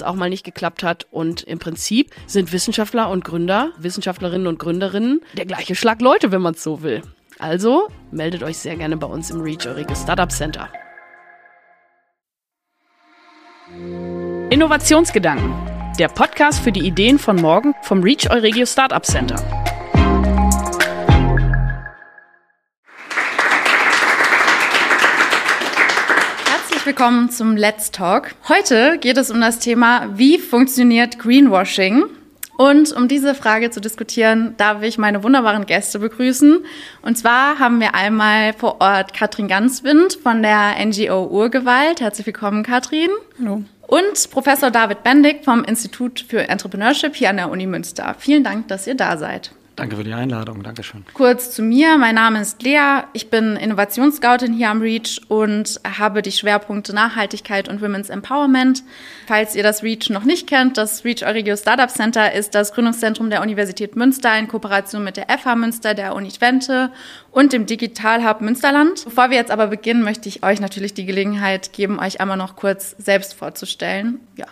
es auch mal nicht geklappt hat. Und im Prinzip sind Wissenschaftler und Gründer, Wissenschaftlerinnen und Gründerinnen der gleiche Schlag Leute, wenn man es so will. Also meldet euch sehr gerne bei uns im Reach Eurige Startup Center. Innovationsgedanken. Der Podcast für die Ideen von morgen vom Reach Euregio Startup Center. Willkommen zum Let's Talk. Heute geht es um das Thema, wie funktioniert Greenwashing? Und um diese Frage zu diskutieren, darf ich meine wunderbaren Gäste begrüßen. Und zwar haben wir einmal vor Ort Katrin Ganswind von der NGO Urgewalt. Herzlich willkommen, Katrin. Hallo. Und Professor David Bendig vom Institut für Entrepreneurship hier an der Uni Münster. Vielen Dank, dass ihr da seid. Danke für die Einladung, Dankeschön. Kurz zu mir, mein Name ist Lea, ich bin Innovationsscoutin hier am REACH und habe die Schwerpunkte Nachhaltigkeit und Women's Empowerment. Falls ihr das REACH noch nicht kennt, das REACH Euregio Startup Center ist das Gründungszentrum der Universität Münster in Kooperation mit der FH Münster, der Uni Twente und dem Digital Hub Münsterland. Bevor wir jetzt aber beginnen, möchte ich euch natürlich die Gelegenheit geben, euch einmal noch kurz selbst vorzustellen. Ja.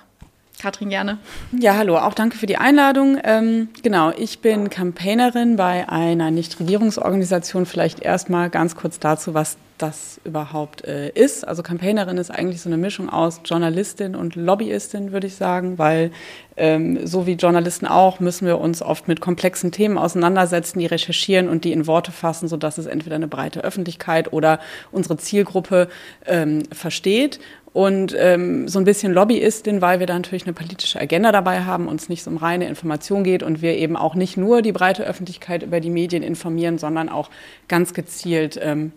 Katrin, gerne. Ja, hallo, auch danke für die Einladung. Ähm, genau, ich bin Campaignerin bei einer Nichtregierungsorganisation. Vielleicht erstmal ganz kurz dazu, was das überhaupt äh, ist. Also Campaignerin ist eigentlich so eine Mischung aus Journalistin und Lobbyistin, würde ich sagen, weil ähm, so wie Journalisten auch müssen wir uns oft mit komplexen Themen auseinandersetzen, die recherchieren und die in Worte fassen, sodass es entweder eine breite Öffentlichkeit oder unsere Zielgruppe ähm, versteht und ähm, so ein bisschen Lobbyistin, weil wir da natürlich eine politische Agenda dabei haben, uns nicht so um reine Information geht und wir eben auch nicht nur die breite Öffentlichkeit über die Medien informieren, sondern auch ganz gezielt ähm,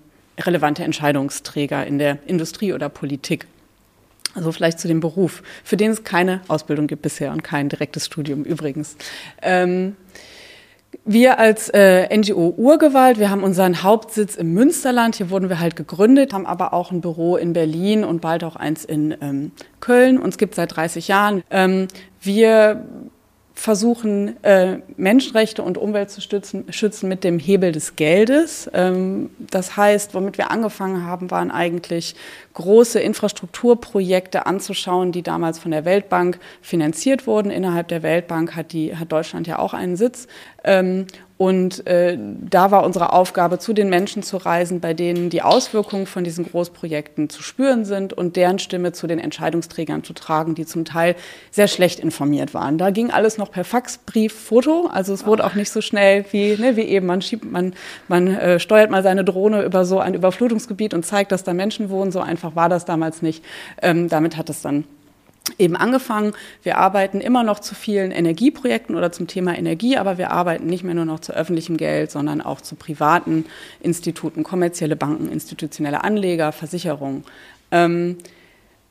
relevante Entscheidungsträger in der Industrie oder Politik. Also vielleicht zu dem Beruf, für den es keine Ausbildung gibt bisher und kein direktes Studium übrigens. Ähm, wir als äh, NGO Urgewalt, wir haben unseren Hauptsitz im Münsterland. Hier wurden wir halt gegründet, haben aber auch ein Büro in Berlin und bald auch eins in ähm, Köln. Uns gibt seit 30 Jahren. Ähm, wir versuchen, äh, Menschenrechte und Umwelt zu stützen, schützen mit dem Hebel des Geldes. Ähm, das heißt, womit wir angefangen haben, waren eigentlich große Infrastrukturprojekte anzuschauen, die damals von der Weltbank finanziert wurden. Innerhalb der Weltbank hat, die, hat Deutschland ja auch einen Sitz. Ähm, und äh, da war unsere Aufgabe, zu den Menschen zu reisen, bei denen die Auswirkungen von diesen Großprojekten zu spüren sind und deren Stimme zu den Entscheidungsträgern zu tragen, die zum Teil sehr schlecht informiert waren. Da ging alles noch per Fax, Brief, Foto. Also es wurde auch nicht so schnell wie, ne, wie eben. Man schiebt, man, man äh, steuert mal seine Drohne über so ein Überflutungsgebiet und zeigt, dass da Menschen wohnen. So einfach war das damals nicht. Ähm, damit hat es dann eben angefangen. Wir arbeiten immer noch zu vielen Energieprojekten oder zum Thema Energie, aber wir arbeiten nicht mehr nur noch zu öffentlichem Geld, sondern auch zu privaten Instituten, kommerzielle Banken, institutionelle Anleger, Versicherungen. Ähm,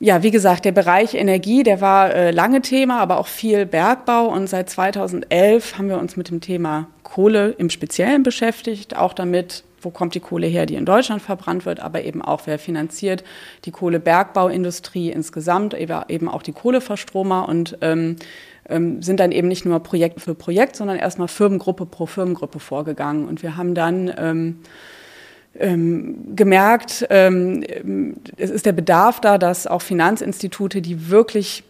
ja, wie gesagt, der Bereich Energie, der war äh, lange Thema, aber auch viel Bergbau. Und seit 2011 haben wir uns mit dem Thema Kohle im Speziellen beschäftigt, auch damit, wo kommt die Kohle her, die in Deutschland verbrannt wird, aber eben auch, wer finanziert die Kohlebergbauindustrie insgesamt, eben auch die Kohleverstromer und ähm, ähm, sind dann eben nicht nur Projekt für Projekt, sondern erstmal Firmengruppe pro Firmengruppe vorgegangen. Und wir haben dann ähm, ähm, gemerkt, ähm, es ist der Bedarf da, dass auch Finanzinstitute, die wirklich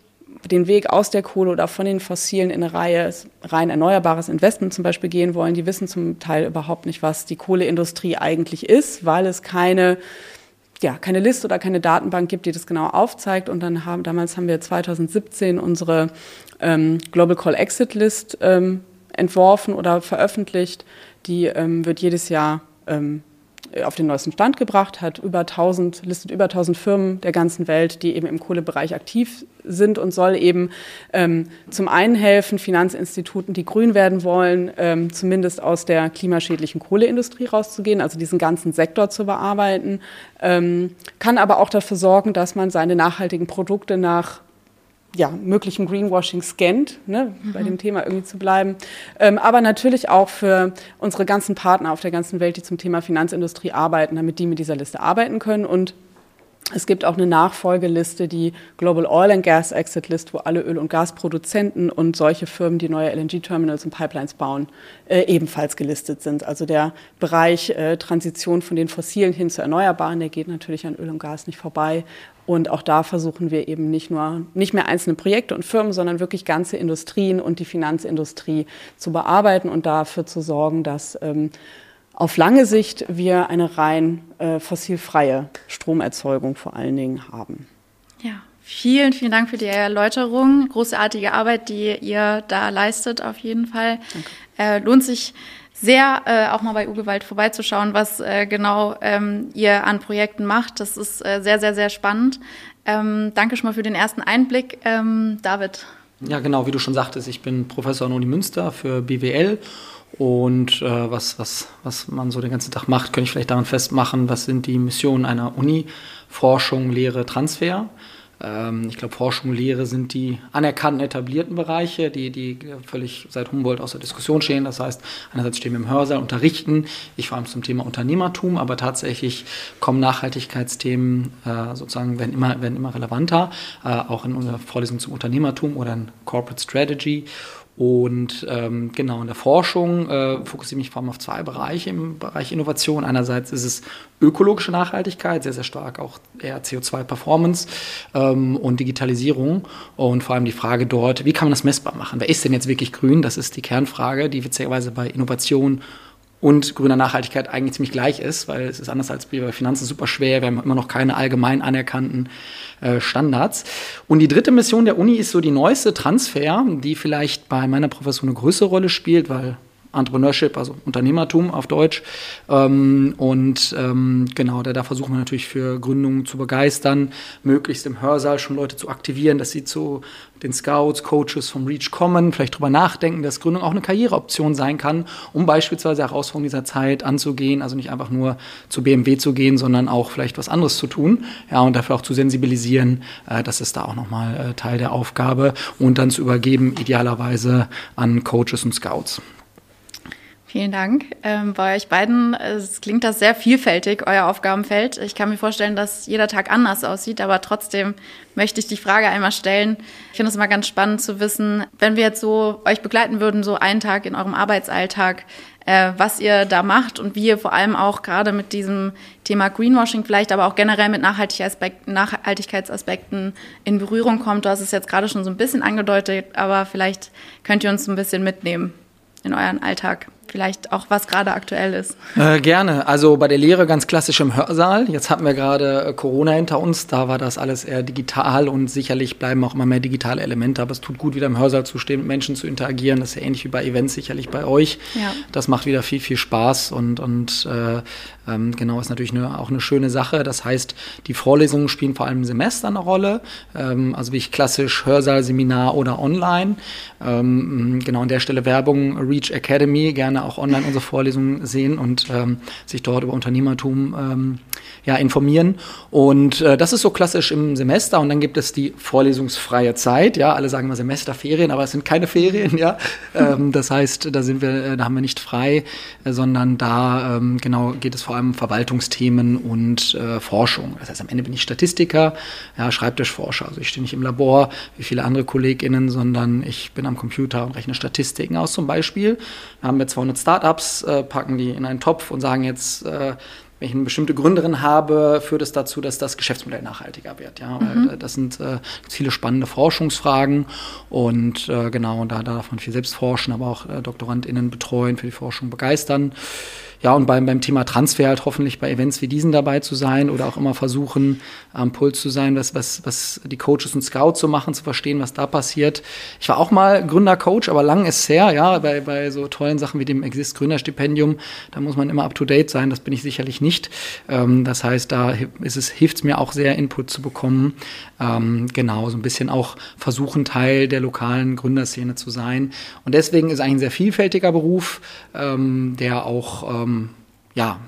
den Weg aus der Kohle oder von den Fossilen in eine Reihe rein erneuerbares Investment zum Beispiel gehen wollen, die wissen zum Teil überhaupt nicht, was die Kohleindustrie eigentlich ist, weil es keine ja, keine Liste oder keine Datenbank gibt, die das genau aufzeigt. Und dann haben, damals haben wir 2017 unsere ähm, Global Call Exit List ähm, entworfen oder veröffentlicht. Die ähm, wird jedes Jahr ähm, auf den neuesten Stand gebracht, hat über 1000, listet über 1000 Firmen der ganzen Welt, die eben im Kohlebereich aktiv sind und soll eben ähm, zum einen helfen, Finanzinstituten, die grün werden wollen, ähm, zumindest aus der klimaschädlichen Kohleindustrie rauszugehen, also diesen ganzen Sektor zu bearbeiten, ähm, kann aber auch dafür sorgen, dass man seine nachhaltigen Produkte nach ja, möglichen Greenwashing scannt, ne, mhm. bei dem Thema irgendwie zu bleiben. Ähm, aber natürlich auch für unsere ganzen Partner auf der ganzen Welt, die zum Thema Finanzindustrie arbeiten, damit die mit dieser Liste arbeiten können. Und es gibt auch eine Nachfolgeliste, die Global Oil and Gas Exit List, wo alle Öl- und Gasproduzenten und solche Firmen, die neue LNG-Terminals und Pipelines bauen, äh, ebenfalls gelistet sind. Also der Bereich äh, Transition von den fossilen hin zu erneuerbaren, der geht natürlich an Öl und Gas nicht vorbei. Und auch da versuchen wir eben nicht nur, nicht mehr einzelne Projekte und Firmen, sondern wirklich ganze Industrien und die Finanzindustrie zu bearbeiten und dafür zu sorgen, dass ähm, auf lange Sicht wir eine rein äh, fossilfreie Stromerzeugung vor allen Dingen haben. Ja, vielen, vielen Dank für die Erläuterung. Großartige Arbeit, die ihr da leistet, auf jeden Fall. Äh, lohnt sich sehr, äh, auch mal bei Ugewald vorbeizuschauen, was äh, genau ähm, ihr an Projekten macht. Das ist äh, sehr, sehr, sehr spannend. Ähm, danke schon mal für den ersten Einblick. Ähm, David. Ja, genau, wie du schon sagtest, ich bin Professor an Uni Münster für BWL und äh, was, was, was man so den ganzen Tag macht, könnte ich vielleicht daran festmachen, was sind die Missionen einer Uni? Forschung, Lehre, Transfer. Ähm, ich glaube, Forschung und Lehre sind die anerkannten, etablierten Bereiche, die, die völlig seit Humboldt außer Diskussion stehen. Das heißt, einerseits stehen wir im Hörsaal, unterrichten, ich vor allem zum Thema Unternehmertum, aber tatsächlich kommen Nachhaltigkeitsthemen äh, sozusagen, werden immer, werden immer relevanter, äh, auch in unserer Vorlesung zum Unternehmertum oder in Corporate Strategy. Und ähm, genau in der Forschung äh, fokussiere ich mich vor allem auf zwei Bereiche im Bereich Innovation. Einerseits ist es ökologische Nachhaltigkeit, sehr, sehr stark auch eher CO2-Performance ähm, und Digitalisierung. Und vor allem die Frage dort, wie kann man das messbar machen? Wer ist denn jetzt wirklich grün? Das ist die Kernfrage, die witzigerweise bei Innovation und grüner Nachhaltigkeit eigentlich ziemlich gleich ist, weil es ist anders als bei Finanzen super schwer. Wir haben immer noch keine allgemein anerkannten äh, Standards. Und die dritte Mission der Uni ist so die neueste Transfer, die vielleicht bei meiner Professur eine größere Rolle spielt, weil Entrepreneurship, also Unternehmertum auf Deutsch. Ähm, und ähm, genau, da, da versuchen wir natürlich für Gründungen zu begeistern, möglichst im Hörsaal schon Leute zu aktivieren, dass sie zu den Scouts, Coaches vom Reach kommen, vielleicht darüber nachdenken, dass Gründung auch eine Karriereoption sein kann, um beispielsweise Herausforderungen dieser Zeit anzugehen, also nicht einfach nur zu BMW zu gehen, sondern auch vielleicht was anderes zu tun, ja, und dafür auch zu sensibilisieren, äh, das ist da auch nochmal äh, Teil der Aufgabe und dann zu übergeben, idealerweise an Coaches und Scouts. Vielen Dank. Ähm, bei euch beiden, es klingt das sehr vielfältig, euer Aufgabenfeld. Ich kann mir vorstellen, dass jeder Tag anders aussieht, aber trotzdem möchte ich die Frage einmal stellen. Ich finde es immer ganz spannend zu wissen, wenn wir jetzt so euch begleiten würden, so einen Tag in eurem Arbeitsalltag, äh, was ihr da macht und wie ihr vor allem auch gerade mit diesem Thema Greenwashing vielleicht, aber auch generell mit Nachhaltigkeitsaspekten in Berührung kommt. Du hast es jetzt gerade schon so ein bisschen angedeutet, aber vielleicht könnt ihr uns ein bisschen mitnehmen in euren Alltag vielleicht auch, was gerade aktuell ist. Äh, gerne. Also bei der Lehre ganz klassisch im Hörsaal. Jetzt hatten wir gerade äh, Corona hinter uns. Da war das alles eher digital und sicherlich bleiben auch immer mehr digitale Elemente. Aber es tut gut, wieder im Hörsaal zu stehen, mit Menschen zu interagieren. Das ist ja ähnlich wie bei Events sicherlich bei euch. Ja. Das macht wieder viel, viel Spaß und, und äh, ähm, genau, ist natürlich eine, auch eine schöne Sache. Das heißt, die Vorlesungen spielen vor allem im Semester eine Rolle. Ähm, also wie ich klassisch Hörsaal, Seminar oder online. Ähm, genau an der Stelle Werbung, Reach Academy, gerne auch online unsere Vorlesungen sehen und ähm, sich dort über Unternehmertum ähm, ja, informieren. Und äh, das ist so klassisch im Semester. Und dann gibt es die vorlesungsfreie Zeit. Ja, alle sagen immer Semesterferien, aber es sind keine Ferien. Ja, ähm, das heißt, da sind wir, äh, da haben wir nicht frei, äh, sondern da ähm, genau geht es vor allem um Verwaltungsthemen und äh, Forschung. Das heißt, am Ende bin ich Statistiker, ja, Schreibtischforscher. Also ich stehe nicht im Labor wie viele andere KollegInnen, sondern ich bin am Computer und rechne Statistiken aus. Zum Beispiel haben wir 200 Startups, äh, packen die in einen Topf und sagen jetzt äh, wenn ich eine bestimmte Gründerin habe, führt es dazu, dass das Geschäftsmodell nachhaltiger wird. Ja, mhm. das sind äh, viele spannende Forschungsfragen und äh, genau, da, da darf man viel selbst forschen, aber auch äh, DoktorandInnen betreuen, für die Forschung begeistern. Ja, und beim, beim Thema Transfer halt hoffentlich bei Events wie diesen dabei zu sein oder auch immer versuchen, am Puls zu sein, was, was, was die Coaches und Scouts so machen, zu verstehen, was da passiert. Ich war auch mal Gründercoach, aber lang ist her, ja, bei, bei so tollen Sachen wie dem Exist Gründerstipendium, da muss man immer up to date sein, das bin ich sicherlich nicht. Ähm, das heißt, da ist es, hilft es mir auch sehr, Input zu bekommen. Ähm, genau, so ein bisschen auch versuchen, Teil der lokalen Gründerszene zu sein. Und deswegen ist eigentlich ein sehr vielfältiger Beruf, ähm, der auch, ähm, ja,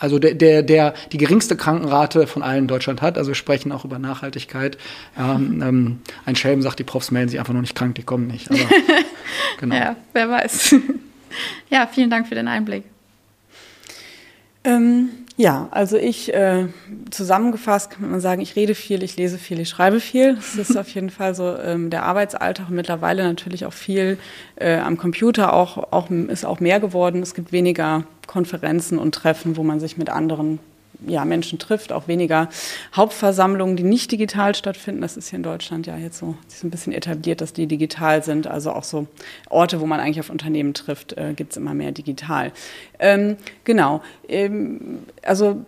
also der, der, der die geringste Krankenrate von allen in Deutschland hat. Also wir sprechen auch über Nachhaltigkeit. Ähm, ähm, ein Schelm sagt, die Profs melden sich einfach noch nicht krank, die kommen nicht. Aber, genau. ja, wer weiß. ja, vielen Dank für den Einblick. Ähm, ja, also ich äh, zusammengefasst kann man sagen, ich rede viel, ich lese viel, ich schreibe viel. Das ist auf jeden Fall so ähm, der Arbeitsalltag und mittlerweile natürlich auch viel äh, am Computer auch, auch ist auch mehr geworden. Es gibt weniger Konferenzen und Treffen, wo man sich mit anderen ja, Menschen trifft, auch weniger Hauptversammlungen, die nicht digital stattfinden. Das ist hier in Deutschland ja jetzt so, ist ein bisschen etabliert, dass die digital sind. Also auch so Orte, wo man eigentlich auf Unternehmen trifft, äh, gibt es immer mehr digital. Ähm, genau. Ähm, also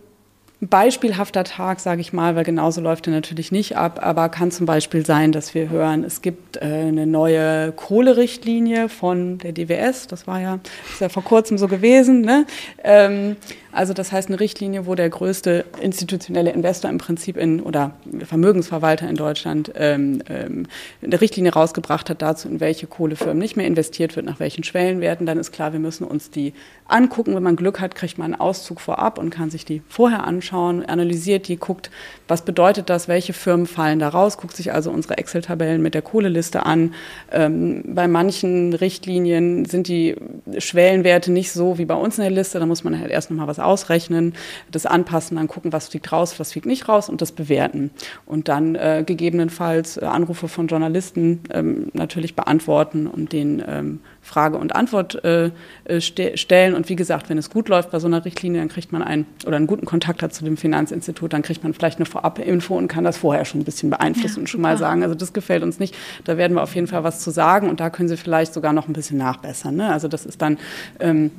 beispielhafter Tag, sage ich mal, weil genauso läuft er natürlich nicht ab, aber kann zum Beispiel sein, dass wir hören, es gibt äh, eine neue Kohlerichtlinie von der DWS, das war ja, ist ja vor kurzem so gewesen, ne? Ähm, also das heißt eine Richtlinie, wo der größte institutionelle Investor im Prinzip in oder Vermögensverwalter in Deutschland ähm, ähm, eine Richtlinie rausgebracht hat dazu, in welche Kohlefirmen nicht mehr investiert wird, nach welchen Schwellenwerten. Dann ist klar, wir müssen uns die angucken. Wenn man Glück hat, kriegt man einen Auszug vorab und kann sich die vorher anschauen, analysiert die, guckt, was bedeutet das, welche Firmen fallen da raus, guckt sich also unsere Excel-Tabellen mit der Kohleliste an. Ähm, bei manchen Richtlinien sind die Schwellenwerte nicht so wie bei uns in der Liste. Da muss man halt erst nochmal was ausrechnen, das anpassen, dann gucken, was fliegt raus, was fliegt nicht raus und das bewerten. Und dann äh, gegebenenfalls äh, Anrufe von Journalisten ähm, natürlich beantworten und den ähm, Frage und Antwort äh, äh ste stellen. Und wie gesagt, wenn es gut läuft bei so einer Richtlinie, dann kriegt man einen oder einen guten Kontakt hat zu dem Finanzinstitut, dann kriegt man vielleicht eine Vorab-Info und kann das vorher schon ein bisschen beeinflussen ja, und schon mal sagen, also das gefällt uns nicht, da werden wir auf jeden Fall was zu sagen und da können Sie vielleicht sogar noch ein bisschen nachbessern. Ne? Also das ist dann ähm,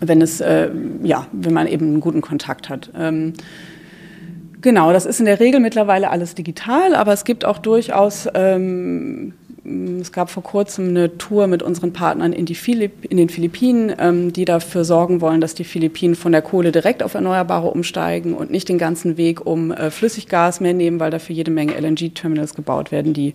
wenn es, äh, ja, wenn man eben einen guten Kontakt hat. Ähm, genau, das ist in der Regel mittlerweile alles digital, aber es gibt auch durchaus ähm, es gab vor kurzem eine Tour mit unseren Partnern in, die Philipp, in den Philippinen, ähm, die dafür sorgen wollen, dass die Philippinen von der Kohle direkt auf Erneuerbare umsteigen und nicht den ganzen Weg um äh, Flüssiggas mehr nehmen, weil dafür jede Menge LNG-Terminals gebaut werden, die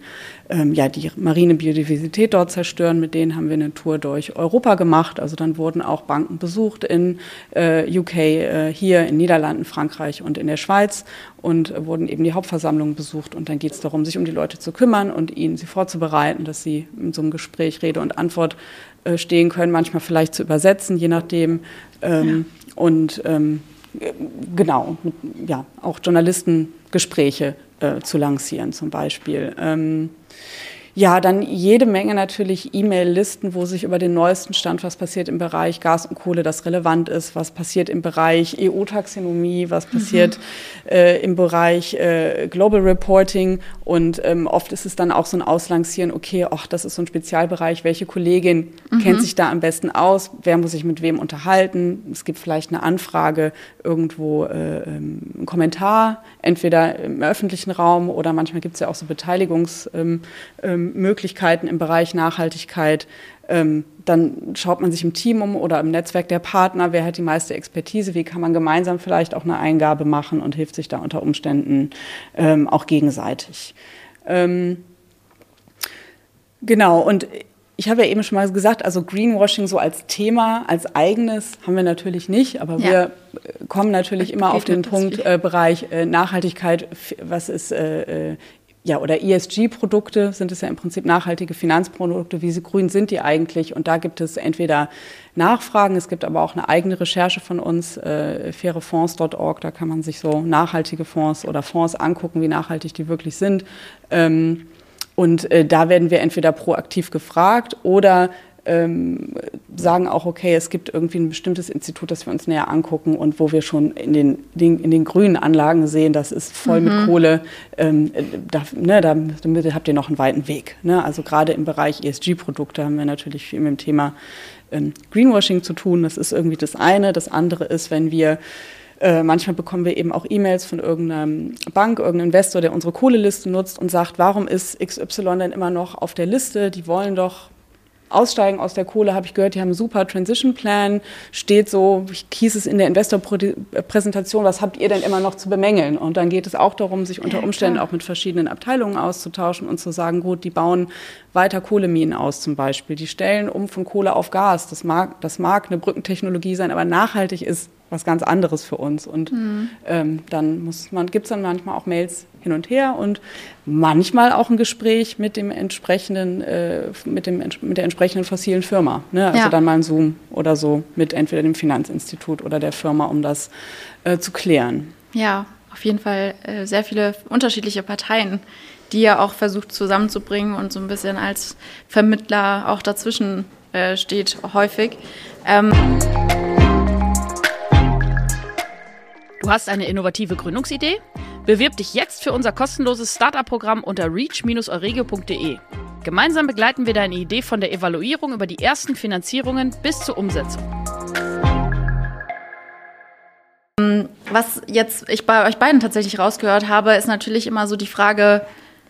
ähm, ja die marine Biodiversität dort zerstören. Mit denen haben wir eine Tour durch Europa gemacht. Also dann wurden auch Banken besucht in äh, UK, äh, hier in Niederlanden, Frankreich und in der Schweiz und wurden eben die Hauptversammlungen besucht. Und dann geht es darum, sich um die Leute zu kümmern und ihnen sie vorzubereiten vorbereiten, dass sie in so einem Gespräch Rede und Antwort äh, stehen können, manchmal vielleicht zu übersetzen, je nachdem. Ähm, ja. Und ähm, genau, ja, auch Journalistengespräche äh, zu lancieren zum Beispiel. Ähm, ja, dann jede Menge natürlich E-Mail-Listen, wo sich über den neuesten Stand, was passiert im Bereich Gas und Kohle, das relevant ist, was passiert im Bereich EU-Taxonomie, was passiert mhm. äh, im Bereich äh, Global Reporting. Und ähm, oft ist es dann auch so ein Auslancieren, okay, ach, das ist so ein Spezialbereich, welche Kollegin mhm. kennt sich da am besten aus, wer muss sich mit wem unterhalten. Es gibt vielleicht eine Anfrage irgendwo, äh, ähm, einen Kommentar, entweder im öffentlichen Raum oder manchmal gibt es ja auch so Beteiligungs- ähm, ähm Möglichkeiten im Bereich Nachhaltigkeit. Ähm, dann schaut man sich im Team um oder im Netzwerk der Partner, wer hat die meiste Expertise, wie kann man gemeinsam vielleicht auch eine Eingabe machen und hilft sich da unter Umständen ähm, auch gegenseitig. Ähm, genau, und ich habe ja eben schon mal gesagt, also Greenwashing so als Thema, als eigenes haben wir natürlich nicht, aber ja. wir kommen natürlich immer auf den Punkt äh, Bereich äh, Nachhaltigkeit, was ist äh, äh ja, oder ESG-Produkte sind es ja im Prinzip nachhaltige Finanzprodukte. Wie grün sind die eigentlich? Und da gibt es entweder Nachfragen, es gibt aber auch eine eigene Recherche von uns, äh, fairefonds.org, da kann man sich so nachhaltige Fonds oder Fonds angucken, wie nachhaltig die wirklich sind. Ähm, und äh, da werden wir entweder proaktiv gefragt oder ähm, sagen auch, okay, es gibt irgendwie ein bestimmtes Institut, das wir uns näher angucken und wo wir schon in den, den in den grünen Anlagen sehen, das ist voll mhm. mit Kohle. Ähm, da, ne, da, damit habt ihr noch einen weiten Weg. Ne? Also gerade im Bereich ESG-Produkte haben wir natürlich viel mit dem Thema ähm, Greenwashing zu tun. Das ist irgendwie das eine. Das andere ist, wenn wir äh, manchmal bekommen wir eben auch E-Mails von irgendeiner Bank, irgendeinem Investor, der unsere Kohleliste nutzt und sagt, warum ist XY denn immer noch auf der Liste? Die wollen doch aussteigen aus der Kohle, habe ich gehört, die haben einen super Transition Plan, steht so, hieß es in der Investor-Präsentation, was habt ihr denn immer noch zu bemängeln? Und dann geht es auch darum, sich unter Umständen auch mit verschiedenen Abteilungen auszutauschen und zu sagen, gut, die bauen weiter Kohleminen aus zum Beispiel, die stellen um von Kohle auf Gas. Das mag, das mag eine Brückentechnologie sein, aber nachhaltig ist was ganz anderes für uns. Und mhm. ähm, dann muss man, gibt es dann manchmal auch Mails hin und her und manchmal auch ein Gespräch mit dem entsprechenden, äh, mit, dem, mit der entsprechenden fossilen Firma. Ne? Also ja. dann mal ein Zoom oder so mit entweder dem Finanzinstitut oder der Firma, um das äh, zu klären. Ja, auf jeden Fall äh, sehr viele unterschiedliche Parteien, die ja auch versucht zusammenzubringen und so ein bisschen als Vermittler auch dazwischen äh, steht häufig. Ähm Du hast eine innovative Gründungsidee? Bewirb dich jetzt für unser kostenloses Startup-Programm unter reach-euregio.de. Gemeinsam begleiten wir deine Idee von der Evaluierung über die ersten Finanzierungen bis zur Umsetzung. Was jetzt ich bei euch beiden tatsächlich rausgehört habe, ist natürlich immer so die Frage,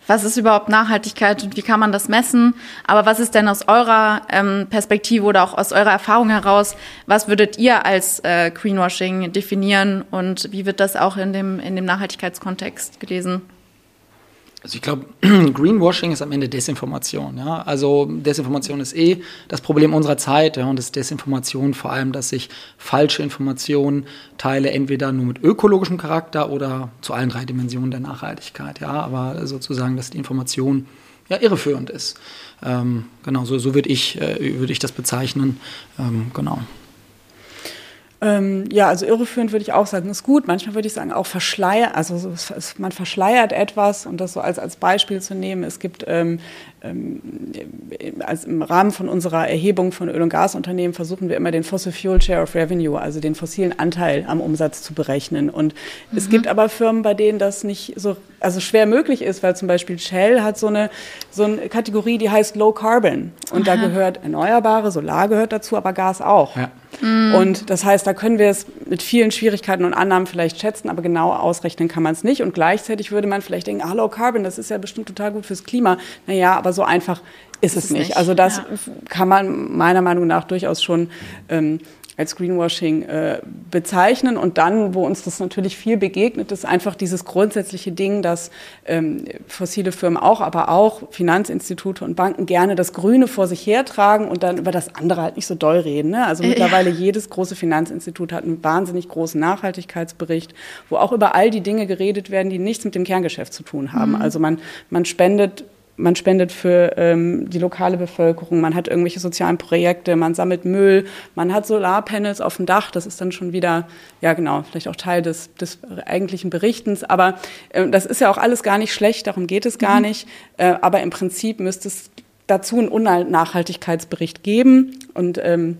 was ist überhaupt Nachhaltigkeit und wie kann man das messen? Aber was ist denn aus eurer ähm, Perspektive oder auch aus eurer Erfahrung heraus, was würdet ihr als äh, Greenwashing definieren und wie wird das auch in dem, in dem Nachhaltigkeitskontext gelesen? Also ich glaube, Greenwashing ist am Ende Desinformation. Ja? Also Desinformation ist eh das Problem unserer Zeit ja? und das ist Desinformation vor allem, dass ich falsche Informationen teile, entweder nur mit ökologischem Charakter oder zu allen drei Dimensionen der Nachhaltigkeit. Ja? Aber sozusagen, dass die Information ja, irreführend ist. Ähm, genau, so, so würde ich, äh, würd ich das bezeichnen. Ähm, genau. Ähm, ja, also irreführend würde ich auch sagen, ist gut. Manchmal würde ich sagen, auch verschleiert, also es, man verschleiert etwas und das so als, als Beispiel zu nehmen. Es gibt ähm, ähm, als im Rahmen von unserer Erhebung von Öl- und Gasunternehmen versuchen wir immer den Fossil Fuel Share of Revenue, also den fossilen Anteil am Umsatz zu berechnen. Und mhm. es gibt aber Firmen, bei denen das nicht so also schwer möglich ist, weil zum Beispiel Shell hat so eine, so eine Kategorie, die heißt Low Carbon. Und Aha. da gehört Erneuerbare, Solar gehört dazu, aber Gas auch. Ja. Mhm. Und das heißt, da können wir es mit vielen Schwierigkeiten und Annahmen vielleicht schätzen, aber genau ausrechnen kann man es nicht. Und gleichzeitig würde man vielleicht denken, ah, Low Carbon, das ist ja bestimmt total gut fürs Klima. Naja, aber aber so einfach ist, ist es nicht. nicht. Also das ja. kann man meiner Meinung nach durchaus schon ähm, als Greenwashing äh, bezeichnen. Und dann, wo uns das natürlich viel begegnet, ist einfach dieses grundsätzliche Ding, dass ähm, fossile Firmen auch, aber auch Finanzinstitute und Banken gerne das Grüne vor sich hertragen und dann über das andere halt nicht so doll reden. Ne? Also mittlerweile ja. jedes große Finanzinstitut hat einen wahnsinnig großen Nachhaltigkeitsbericht, wo auch über all die Dinge geredet werden, die nichts mit dem Kerngeschäft zu tun haben. Mhm. Also man, man spendet man spendet für ähm, die lokale Bevölkerung, man hat irgendwelche sozialen Projekte, man sammelt Müll, man hat Solarpanels auf dem Dach, das ist dann schon wieder, ja genau, vielleicht auch Teil des, des eigentlichen Berichtens, aber äh, das ist ja auch alles gar nicht schlecht, darum geht es gar mhm. nicht, äh, aber im Prinzip müsste es dazu einen Unnachhaltigkeitsbericht geben. Und ähm,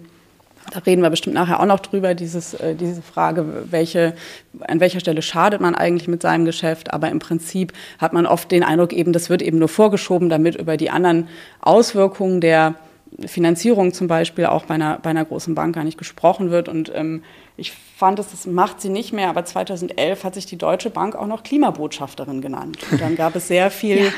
da reden wir bestimmt nachher auch noch drüber, dieses, äh, diese Frage, welche, an welcher Stelle schadet man eigentlich mit seinem Geschäft. Aber im Prinzip hat man oft den Eindruck, eben, das wird eben nur vorgeschoben, damit über die anderen Auswirkungen der Finanzierung zum Beispiel auch bei einer, bei einer großen Bank gar nicht gesprochen wird. Und ähm, ich fand es, das macht sie nicht mehr, aber 2011 hat sich die Deutsche Bank auch noch Klimabotschafterin genannt. Und dann gab es sehr viel ja.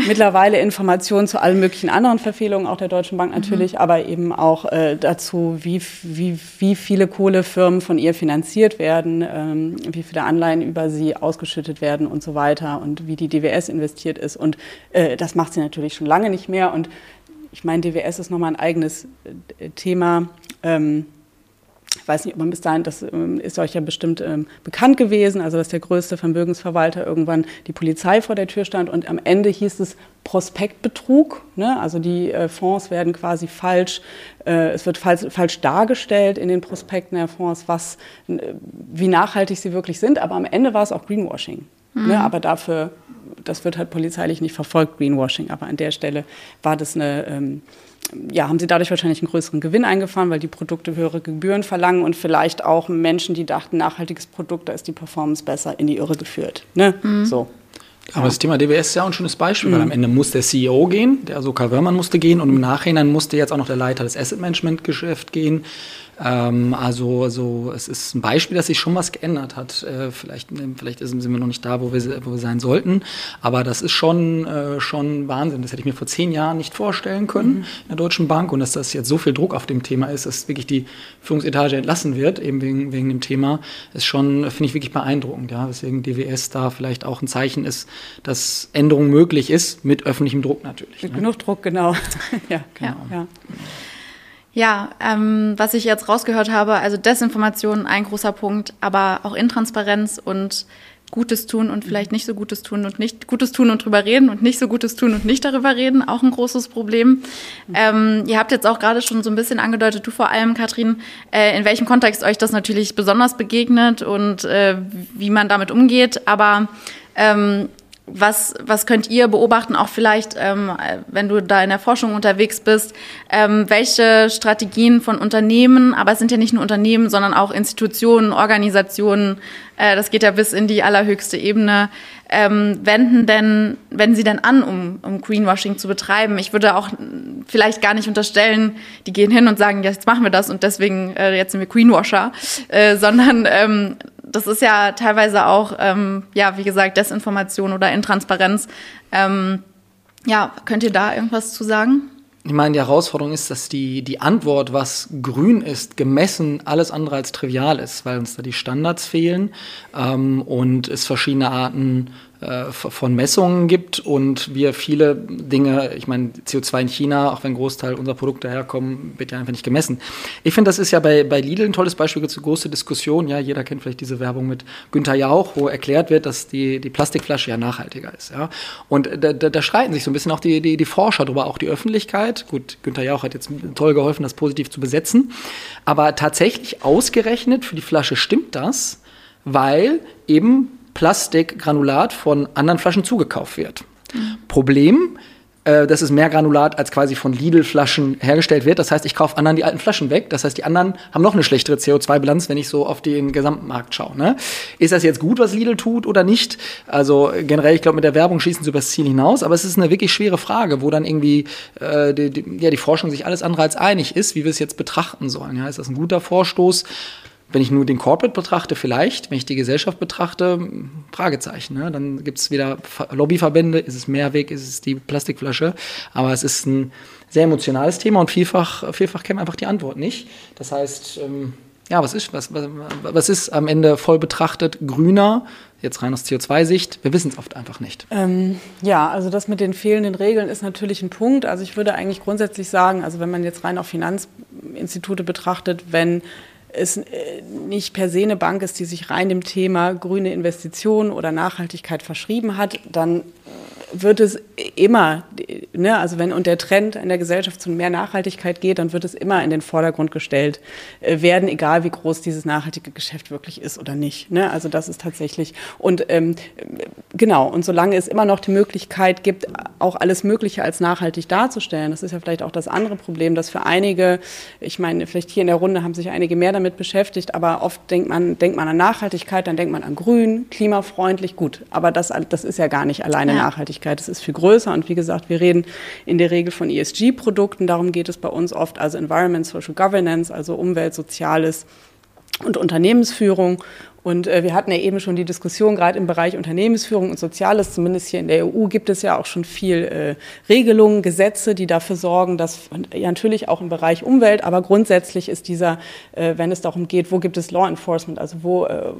mittlerweile Informationen zu allen möglichen anderen Verfehlungen, auch der Deutschen Bank natürlich, mhm. aber eben auch äh, dazu, wie, wie, wie viele Kohlefirmen von ihr finanziert werden, ähm, wie viele Anleihen über sie ausgeschüttet werden und so weiter und wie die DWS investiert ist. Und äh, das macht sie natürlich schon lange nicht mehr. Und ich meine, DWS ist nochmal ein eigenes äh, Thema. Ähm, ich weiß nicht, ob man bis dahin, das ähm, ist euch ja bestimmt ähm, bekannt gewesen, also dass der größte Vermögensverwalter irgendwann die Polizei vor der Tür stand und am Ende hieß es Prospektbetrug. Ne? Also die äh, Fonds werden quasi falsch, äh, es wird falsch, falsch, dargestellt in den Prospekten der Fonds, was, äh, wie nachhaltig sie wirklich sind, aber am Ende war es auch Greenwashing. Mhm. Ne, aber dafür, das wird halt polizeilich nicht verfolgt, Greenwashing. Aber an der Stelle war das eine, ähm, ja, haben sie dadurch wahrscheinlich einen größeren Gewinn eingefahren, weil die Produkte höhere Gebühren verlangen und vielleicht auch Menschen, die dachten, nachhaltiges Produkt, da ist die Performance besser, in die Irre geführt. Ne? Mhm. So. Aber das Thema DWS ist ja auch ein schönes Beispiel, mhm. weil am Ende muss der CEO gehen, der also Karl Wörmann musste gehen und im Nachhinein musste jetzt auch noch der Leiter des Asset Management Geschäft gehen. Ähm, also, also es ist ein Beispiel, dass sich schon was geändert hat. Äh, vielleicht, vielleicht sind wir noch nicht da, wo wir, wo wir sein sollten, aber das ist schon, äh, schon Wahnsinn. Das hätte ich mir vor zehn Jahren nicht vorstellen können mhm. in der Deutschen Bank und dass das jetzt so viel Druck auf dem Thema ist, dass wirklich die Führungsetage entlassen wird, eben wegen, wegen dem Thema, ist schon, finde ich, wirklich beeindruckend. Ja? Weswegen DWS da vielleicht auch ein Zeichen ist, dass Änderung möglich ist, mit öffentlichem Druck natürlich. Mit ne? genug Druck, genau. ja, genau. Ja. Ja. Ähm, was ich jetzt rausgehört habe, also Desinformation ein großer Punkt, aber auch Intransparenz und Gutes tun und vielleicht nicht so Gutes tun und nicht Gutes tun und drüber reden und nicht so Gutes tun und nicht darüber reden, auch ein großes Problem. Ähm, ihr habt jetzt auch gerade schon so ein bisschen angedeutet, du vor allem, Katrin, äh, in welchem Kontext euch das natürlich besonders begegnet und äh, wie man damit umgeht. Aber ähm, was, was könnt ihr beobachten, auch vielleicht, ähm, wenn du da in der Forschung unterwegs bist, ähm, welche Strategien von Unternehmen, aber es sind ja nicht nur Unternehmen, sondern auch Institutionen, Organisationen, äh, das geht ja bis in die allerhöchste Ebene, ähm, wenden denn, wenden sie denn an, um, um Greenwashing zu betreiben? Ich würde auch vielleicht gar nicht unterstellen, die gehen hin und sagen, jetzt machen wir das und deswegen, äh, jetzt sind wir Greenwasher, äh, sondern ähm, das ist ja teilweise auch, ähm, ja, wie gesagt, Desinformation oder Intransparenz. Ähm, ja, könnt ihr da irgendwas zu sagen? Ich meine, die Herausforderung ist, dass die, die Antwort, was grün ist, gemessen alles andere als trivial ist, weil uns da die Standards fehlen ähm, und es verschiedene Arten von Messungen gibt und wir viele Dinge, ich meine, CO2 in China, auch wenn ein Großteil unserer Produkte herkommen, wird ja einfach nicht gemessen. Ich finde, das ist ja bei, bei Lidl ein tolles Beispiel, eine große Diskussion, ja, jeder kennt vielleicht diese Werbung mit Günther Jauch, wo erklärt wird, dass die, die Plastikflasche ja nachhaltiger ist, ja. Und da, da, da streiten sich so ein bisschen auch die, die, die Forscher drüber, auch die Öffentlichkeit. Gut, Günther Jauch hat jetzt toll geholfen, das positiv zu besetzen, aber tatsächlich ausgerechnet für die Flasche stimmt das, weil eben Plastikgranulat von anderen Flaschen zugekauft wird. Mhm. Problem, äh, dass es mehr Granulat als quasi von Lidl-Flaschen hergestellt wird. Das heißt, ich kaufe anderen die alten Flaschen weg. Das heißt, die anderen haben noch eine schlechtere CO2-Bilanz, wenn ich so auf den gesamten Markt schaue. Ne? Ist das jetzt gut, was Lidl tut oder nicht? Also generell, ich glaube, mit der Werbung schießen sie über das Ziel hinaus. Aber es ist eine wirklich schwere Frage, wo dann irgendwie äh, die, die, ja, die Forschung sich alles andere als einig ist, wie wir es jetzt betrachten sollen. Ja, ist das ein guter Vorstoß? Wenn ich nur den Corporate betrachte, vielleicht. Wenn ich die Gesellschaft betrachte, Fragezeichen. Ne? Dann gibt es wieder Lobbyverbände. Ist es Mehrweg? Ist es die Plastikflasche? Aber es ist ein sehr emotionales Thema und vielfach, vielfach kennen wir einfach die Antwort nicht. Das heißt, ähm, ja, was ist, was, was, was ist am Ende voll betrachtet grüner? Jetzt rein aus CO2-Sicht, wir wissen es oft einfach nicht. Ähm, ja, also das mit den fehlenden Regeln ist natürlich ein Punkt. Also ich würde eigentlich grundsätzlich sagen, also wenn man jetzt rein auf Finanzinstitute betrachtet, wenn es äh, nicht per se eine Bank ist, die sich rein dem Thema grüne Investitionen oder Nachhaltigkeit verschrieben hat, dann wird es immer, ne, also wenn und der Trend in der Gesellschaft zu mehr Nachhaltigkeit geht, dann wird es immer in den Vordergrund gestellt äh, werden, egal wie groß dieses nachhaltige Geschäft wirklich ist oder nicht. Ne? Also das ist tatsächlich und ähm, genau und solange es immer noch die Möglichkeit gibt, auch alles Mögliche als nachhaltig darzustellen, das ist ja vielleicht auch das andere Problem, dass für einige, ich meine, vielleicht hier in der Runde haben sich einige mehr damit beschäftigt, aber oft denkt man denkt man an Nachhaltigkeit, dann denkt man an Grün, klimafreundlich, gut, aber das das ist ja gar nicht alleine ja. Nachhaltigkeit. Nachhaltigkeit. Das ist viel größer und wie gesagt, wir reden in der Regel von ESG-Produkten. Darum geht es bei uns oft, also Environment, Social Governance, also Umwelt, Soziales und Unternehmensführung. Und äh, wir hatten ja eben schon die Diskussion, gerade im Bereich Unternehmensführung und Soziales, zumindest hier in der EU, gibt es ja auch schon viel äh, Regelungen, Gesetze, die dafür sorgen, dass ja natürlich auch im Bereich Umwelt, aber grundsätzlich ist dieser, äh, wenn es darum geht, wo gibt es Law Enforcement, also wo äh,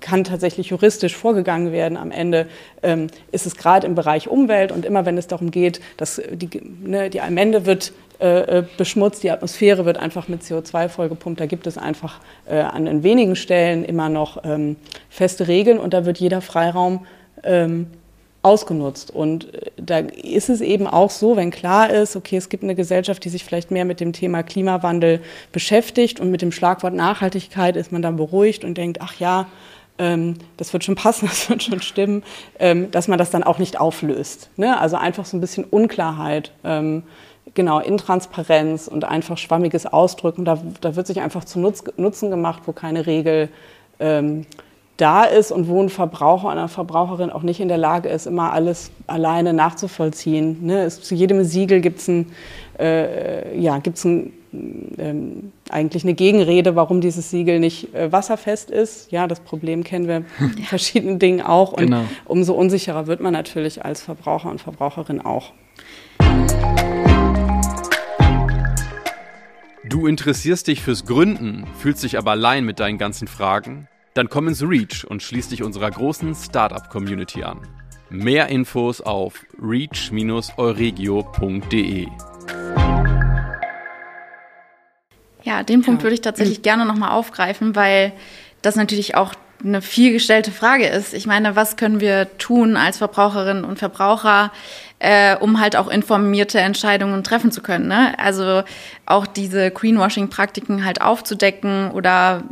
kann tatsächlich juristisch vorgegangen werden am Ende, ähm, ist es gerade im Bereich Umwelt und immer wenn es darum geht, dass die, ne, die am Ende wird äh, äh, beschmutzt, die Atmosphäre wird einfach mit CO2 vollgepumpt. Da gibt es einfach äh, an wenigen Stellen immer noch ähm, feste Regeln und da wird jeder Freiraum ähm, ausgenutzt. Und äh, da ist es eben auch so, wenn klar ist, okay, es gibt eine Gesellschaft, die sich vielleicht mehr mit dem Thema Klimawandel beschäftigt und mit dem Schlagwort Nachhaltigkeit ist man dann beruhigt und denkt, ach ja, ähm, das wird schon passen, das wird schon stimmen, ähm, dass man das dann auch nicht auflöst. Ne? Also einfach so ein bisschen Unklarheit, ähm, genau, Intransparenz und einfach schwammiges Ausdrücken. Da, da wird sich einfach zu Nutz, Nutzen gemacht, wo keine Regel ähm, da ist und wo ein Verbraucher, eine Verbraucherin auch nicht in der Lage ist, immer alles alleine nachzuvollziehen. Ne? Es, zu jedem Siegel gibt es ein, äh, ja, gibt's ein, ähm, eigentlich eine Gegenrede, warum dieses Siegel nicht äh, wasserfest ist. Ja, das Problem kennen wir in verschiedenen Dingen auch. Und genau. umso unsicherer wird man natürlich als Verbraucher und Verbraucherin auch. Du interessierst dich fürs Gründen, fühlst dich aber allein mit deinen ganzen Fragen? Dann komm ins Reach und schließ dich unserer großen Startup-Community an. Mehr Infos auf reach-euregio.de. Ja, den Punkt würde ich tatsächlich gerne nochmal aufgreifen, weil das natürlich auch eine vielgestellte Frage ist. Ich meine, was können wir tun als Verbraucherinnen und Verbraucher, äh, um halt auch informierte Entscheidungen treffen zu können? Ne? Also auch diese Greenwashing-Praktiken halt aufzudecken oder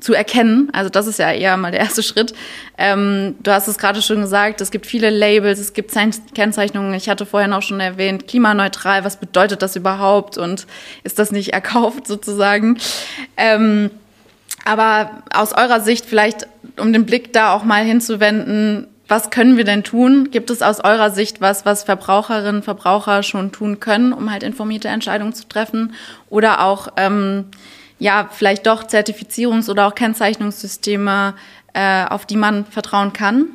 zu erkennen. Also das ist ja eher mal der erste Schritt. Ähm, du hast es gerade schon gesagt, es gibt viele Labels, es gibt Kennzeichnungen. Ich hatte vorhin auch schon erwähnt, klimaneutral. Was bedeutet das überhaupt und ist das nicht erkauft sozusagen? Ähm, aber aus eurer Sicht vielleicht, um den Blick da auch mal hinzuwenden, was können wir denn tun? Gibt es aus eurer Sicht was, was Verbraucherinnen Verbraucher schon tun können, um halt informierte Entscheidungen zu treffen? Oder auch, ähm, ja, vielleicht doch Zertifizierungs- oder auch Kennzeichnungssysteme, äh, auf die man vertrauen kann?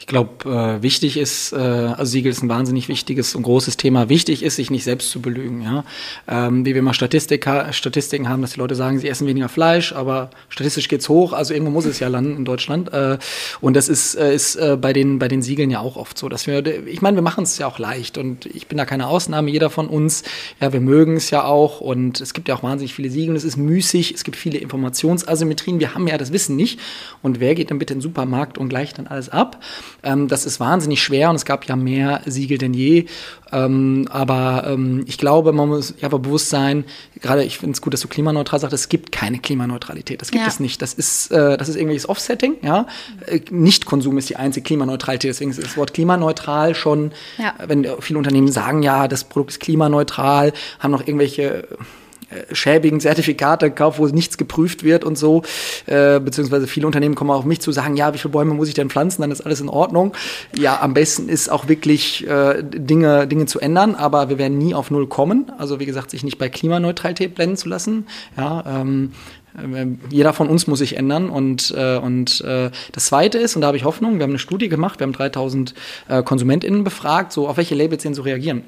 Ich glaube, äh, wichtig ist, äh, also Siegel ist ein wahnsinnig wichtiges und großes Thema. Wichtig ist, sich nicht selbst zu belügen. Ja? Ähm, wie wir mal Statistik, Statistiken haben, dass die Leute sagen, sie essen weniger Fleisch, aber statistisch geht's hoch, also irgendwo muss es ja landen in Deutschland. Äh, und das ist, äh, ist äh, bei, den, bei den Siegeln ja auch oft so, dass wir, ich meine, wir machen es ja auch leicht und ich bin da keine Ausnahme, jeder von uns, ja, wir mögen es ja auch und es gibt ja auch wahnsinnig viele Siegel und es ist müßig, es gibt viele Informationsasymmetrien, wir haben ja das Wissen nicht. Und wer geht dann bitte in den Supermarkt und gleicht dann alles ab? Ähm, das ist wahnsinnig schwer und es gab ja mehr Siegel denn je. Ähm, aber ähm, ich glaube, man muss ja aber bewusst sein, gerade ich finde es gut, dass du klimaneutral sagst, es gibt keine Klimaneutralität. Das gibt ja. es nicht. Das ist, äh, das ist irgendwelches Offsetting, ja. Äh, Nicht-Konsum ist die einzige Klimaneutralität. Deswegen ist das Wort klimaneutral schon, ja. wenn viele Unternehmen sagen, ja, das Produkt ist klimaneutral, haben noch irgendwelche schäbigen Zertifikate gekauft, wo nichts geprüft wird und so. Äh, beziehungsweise viele Unternehmen kommen auf mich zu sagen, ja, wie viele Bäume muss ich denn pflanzen, dann ist alles in Ordnung. Ja, am besten ist auch wirklich äh, Dinge, Dinge zu ändern, aber wir werden nie auf Null kommen. Also wie gesagt, sich nicht bei Klimaneutralität blenden zu lassen. Ja, ähm, äh, jeder von uns muss sich ändern. Und, äh, und äh, das Zweite ist, und da habe ich Hoffnung, wir haben eine Studie gemacht, wir haben 3000 äh, KonsumentInnen befragt, so auf welche Labels sie so reagieren.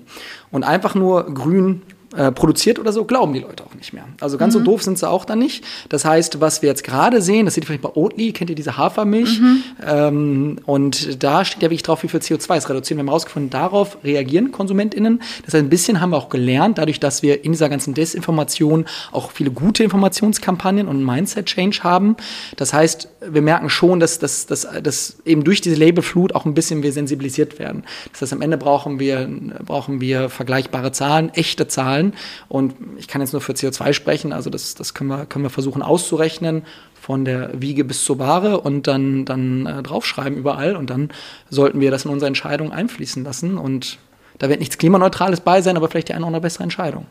Und einfach nur grün äh, produziert oder so, glauben die Leute auch nicht mehr. Also ganz mhm. so doof sind sie auch dann nicht. Das heißt, was wir jetzt gerade sehen, das seht ihr vielleicht bei Oatly, kennt ihr diese Hafermilch? Mhm. Ähm, und da steht ja wirklich drauf, wie viel CO2 es reduzieren. Wir haben herausgefunden, darauf reagieren KonsumentInnen. Das heißt, ein bisschen haben wir auch gelernt, dadurch, dass wir in dieser ganzen Desinformation auch viele gute Informationskampagnen und Mindset-Change haben. Das heißt, wir merken schon, dass, dass, dass, dass eben durch diese Labelflut auch ein bisschen wir sensibilisiert werden. Das heißt, am Ende brauchen wir, brauchen wir vergleichbare Zahlen, echte Zahlen, Zahlen. Und ich kann jetzt nur für CO2 sprechen, also das, das können, wir, können wir versuchen auszurechnen von der Wiege bis zur Ware und dann, dann äh, draufschreiben überall. Und dann sollten wir das in unsere Entscheidung einfließen lassen. Und da wird nichts Klimaneutrales bei sein, aber vielleicht die eine oder andere bessere Entscheidung.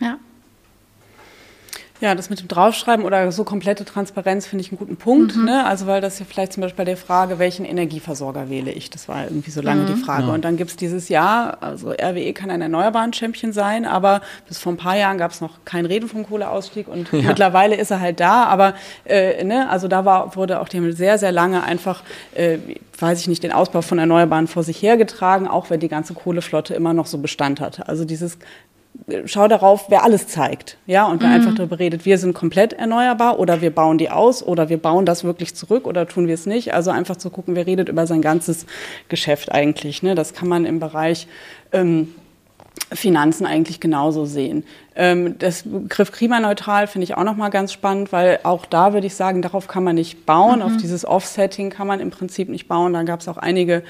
Ja. Ja, das mit dem Draufschreiben oder so komplette Transparenz finde ich einen guten Punkt. Mhm. Ne? Also weil das ja vielleicht zum Beispiel bei der Frage, welchen Energieversorger wähle ich, das war irgendwie so lange mhm. die Frage. Ja. Und dann gibt es dieses Jahr, also RWE kann ein erneuerbaren Champion sein, aber bis vor ein paar Jahren gab es noch kein Reden vom Kohleausstieg und ja. mittlerweile ist er halt da. Aber äh, ne, also da war, wurde auch dem sehr, sehr lange einfach, äh, weiß ich nicht, den Ausbau von Erneuerbaren vor sich hergetragen, auch wenn die ganze Kohleflotte immer noch so Bestand hatte. Also dieses schau darauf, wer alles zeigt, ja, und wer mhm. einfach darüber redet, wir sind komplett erneuerbar oder wir bauen die aus oder wir bauen das wirklich zurück oder tun wir es nicht. Also einfach zu gucken, wer redet über sein ganzes Geschäft eigentlich. Ne? Das kann man im Bereich ähm, Finanzen eigentlich genauso sehen. Ähm, das Begriff klimaneutral finde ich auch noch mal ganz spannend, weil auch da würde ich sagen, darauf kann man nicht bauen, mhm. auf dieses Offsetting kann man im Prinzip nicht bauen. Da gab es auch einige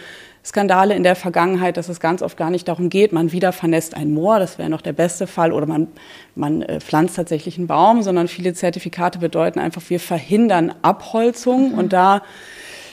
Skandale in der Vergangenheit, dass es ganz oft gar nicht darum geht, man wieder vernässt ein Moor, das wäre noch der beste Fall, oder man, man äh, pflanzt tatsächlich einen Baum, sondern viele Zertifikate bedeuten einfach, wir verhindern Abholzung mhm. und da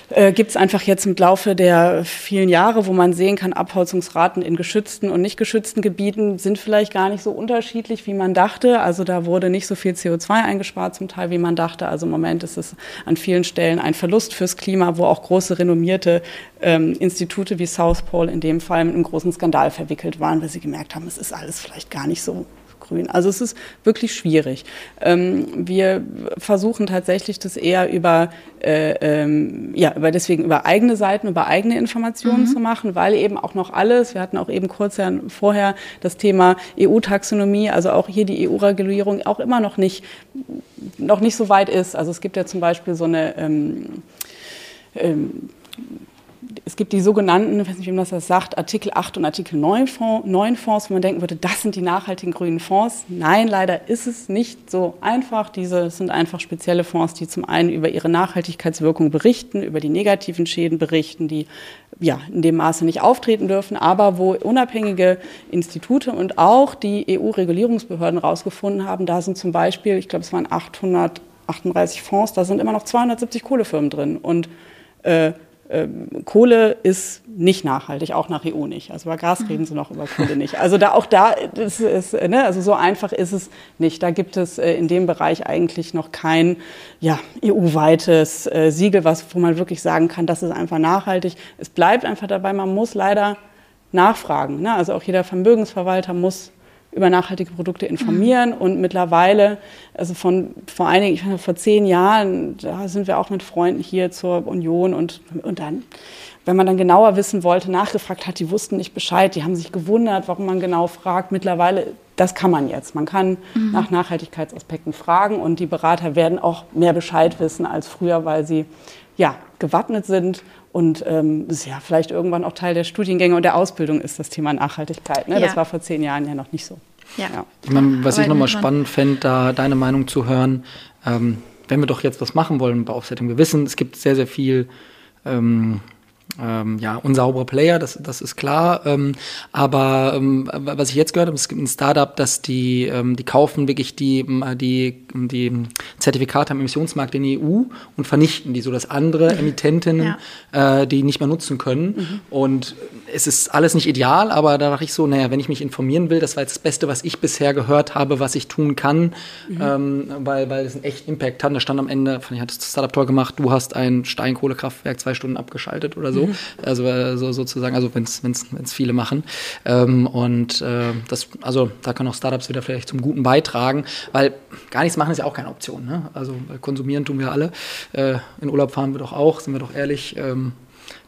äh, gibt es einfach jetzt im Laufe der vielen Jahre, wo man sehen kann, Abholzungsraten in geschützten und nicht geschützten Gebieten sind vielleicht gar nicht so unterschiedlich, wie man dachte. Also da wurde nicht so viel CO2 eingespart zum Teil, wie man dachte. Also im Moment ist es an vielen Stellen ein Verlust fürs Klima, wo auch große renommierte ähm, Institute wie South Pole in dem Fall mit einem großen Skandal verwickelt waren, weil sie gemerkt haben, es ist alles vielleicht gar nicht so grün. Also es ist wirklich schwierig. Ähm, wir versuchen tatsächlich das eher über, äh, ähm, ja, über deswegen über eigene Seiten, über eigene Informationen mhm. zu machen, weil eben auch noch alles, wir hatten auch eben kurz vorher das Thema EU-Taxonomie, also auch hier die EU-Regulierung auch immer noch nicht, noch nicht so weit ist. Also es gibt ja zum Beispiel so eine ähm, ähm, es gibt die sogenannten, ich weiß nicht, wie man das sagt, Artikel 8 und Artikel 9 Fonds, 9 Fonds, wo man denken würde, das sind die nachhaltigen grünen Fonds. Nein, leider ist es nicht so einfach. Diese sind einfach spezielle Fonds, die zum einen über ihre Nachhaltigkeitswirkung berichten, über die negativen Schäden berichten, die ja, in dem Maße nicht auftreten dürfen, aber wo unabhängige Institute und auch die EU-Regulierungsbehörden herausgefunden haben, da sind zum Beispiel, ich glaube, es waren 838 Fonds, da sind immer noch 270 Kohlefirmen drin. Und äh, ähm, Kohle ist nicht nachhaltig, auch nach EU nicht. Also bei Gas reden sie noch über Kohle nicht. Also da auch da ist es, ne, also so einfach ist es nicht. Da gibt es äh, in dem Bereich eigentlich noch kein ja, EU-weites äh, Siegel, was, wo man wirklich sagen kann, das ist einfach nachhaltig. Es bleibt einfach dabei, man muss leider nachfragen. Ne? Also auch jeder Vermögensverwalter muss über nachhaltige Produkte informieren. Mhm. Und mittlerweile, also von vor einigen, ich meine, vor zehn Jahren, da sind wir auch mit Freunden hier zur Union und, und dann, wenn man dann genauer wissen wollte, nachgefragt hat, die wussten nicht Bescheid, die haben sich gewundert, warum man genau fragt. Mittlerweile, das kann man jetzt. Man kann mhm. nach Nachhaltigkeitsaspekten fragen und die Berater werden auch mehr Bescheid wissen als früher, weil sie ja, gewappnet sind und ähm, ist ja vielleicht irgendwann auch Teil der Studiengänge und der Ausbildung ist das Thema Nachhaltigkeit. Ne? Ja. Das war vor zehn Jahren ja noch nicht so. Ja. ja. Ich meine, was Aber ich nochmal spannend fände, da deine Meinung zu hören, ähm, wenn wir doch jetzt was machen wollen bei Offsetting, wir wissen, es gibt sehr, sehr viel ähm, ähm, ja, unsaubere Player, das, das ist klar. Ähm, aber ähm, was ich jetzt gehört habe, es gibt ein Startup, dass die, ähm, die kaufen wirklich die, ähm, die, die Zertifikate am Emissionsmarkt in die EU und vernichten die, so dass andere Emittentinnen ja. äh, die nicht mehr nutzen können. Mhm. Und es ist alles nicht ideal, aber da dachte ich so, naja, wenn ich mich informieren will, das war jetzt das Beste, was ich bisher gehört habe, was ich tun kann, mhm. ähm, weil, weil es einen echten Impact hat. Da stand am Ende, fand ich, hat das Startup toll gemacht, du hast ein Steinkohlekraftwerk zwei Stunden abgeschaltet oder so. Mhm. Also äh, so, sozusagen, also wenn es viele machen. Ähm, und äh, das, also da können auch Startups wieder vielleicht zum Guten beitragen, weil gar nichts machen ist ja auch keine Option. Ne? Also konsumieren tun wir alle. Äh, in Urlaub fahren wir doch auch, sind wir doch ehrlich. Ähm,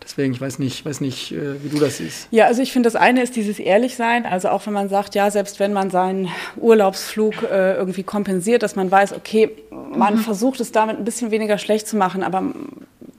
Deswegen, ich weiß nicht, weiß nicht, äh, wie du das siehst. Ja, also ich finde, das eine ist dieses Ehrlichsein. Also auch wenn man sagt, ja, selbst wenn man seinen Urlaubsflug äh, irgendwie kompensiert, dass man weiß, okay, man mhm. versucht es damit ein bisschen weniger schlecht zu machen, aber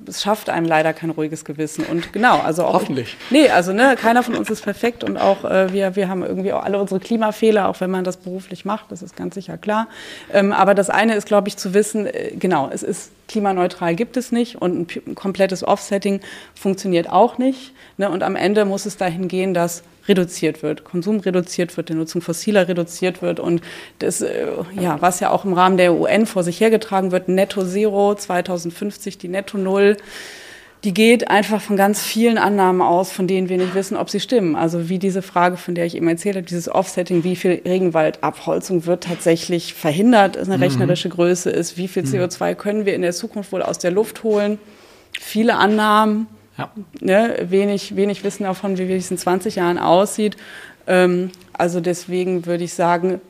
es schafft einem leider kein ruhiges Gewissen. Und genau, also auch. Hoffentlich. Nee, also ne, keiner von uns ist perfekt und auch äh, wir, wir haben irgendwie auch alle unsere Klimafehler, auch wenn man das beruflich macht, das ist ganz sicher klar. Ähm, aber das eine ist, glaube ich, zu wissen, äh, genau, es ist klimaneutral gibt es nicht und ein, ein komplettes Offsetting funktioniert auch nicht. Ne, und am Ende muss es dahin gehen, dass reduziert wird, Konsum reduziert wird, die Nutzung fossiler reduziert wird und das, äh, ja, was ja auch im Rahmen der UN vor sich hergetragen wird, Netto Zero 2050, die Netto Null, die geht einfach von ganz vielen Annahmen aus, von denen wir nicht wissen, ob sie stimmen. Also wie diese Frage, von der ich eben erzählt habe, dieses Offsetting, wie viel Regenwaldabholzung wird tatsächlich verhindert, ist eine mhm. rechnerische Größe ist, wie viel mhm. CO2 können wir in der Zukunft wohl aus der Luft holen. Viele Annahmen, ja. Ne, wenig, wenig Wissen davon, wie es in 20 Jahren aussieht. Ähm, also deswegen würde ich sagen,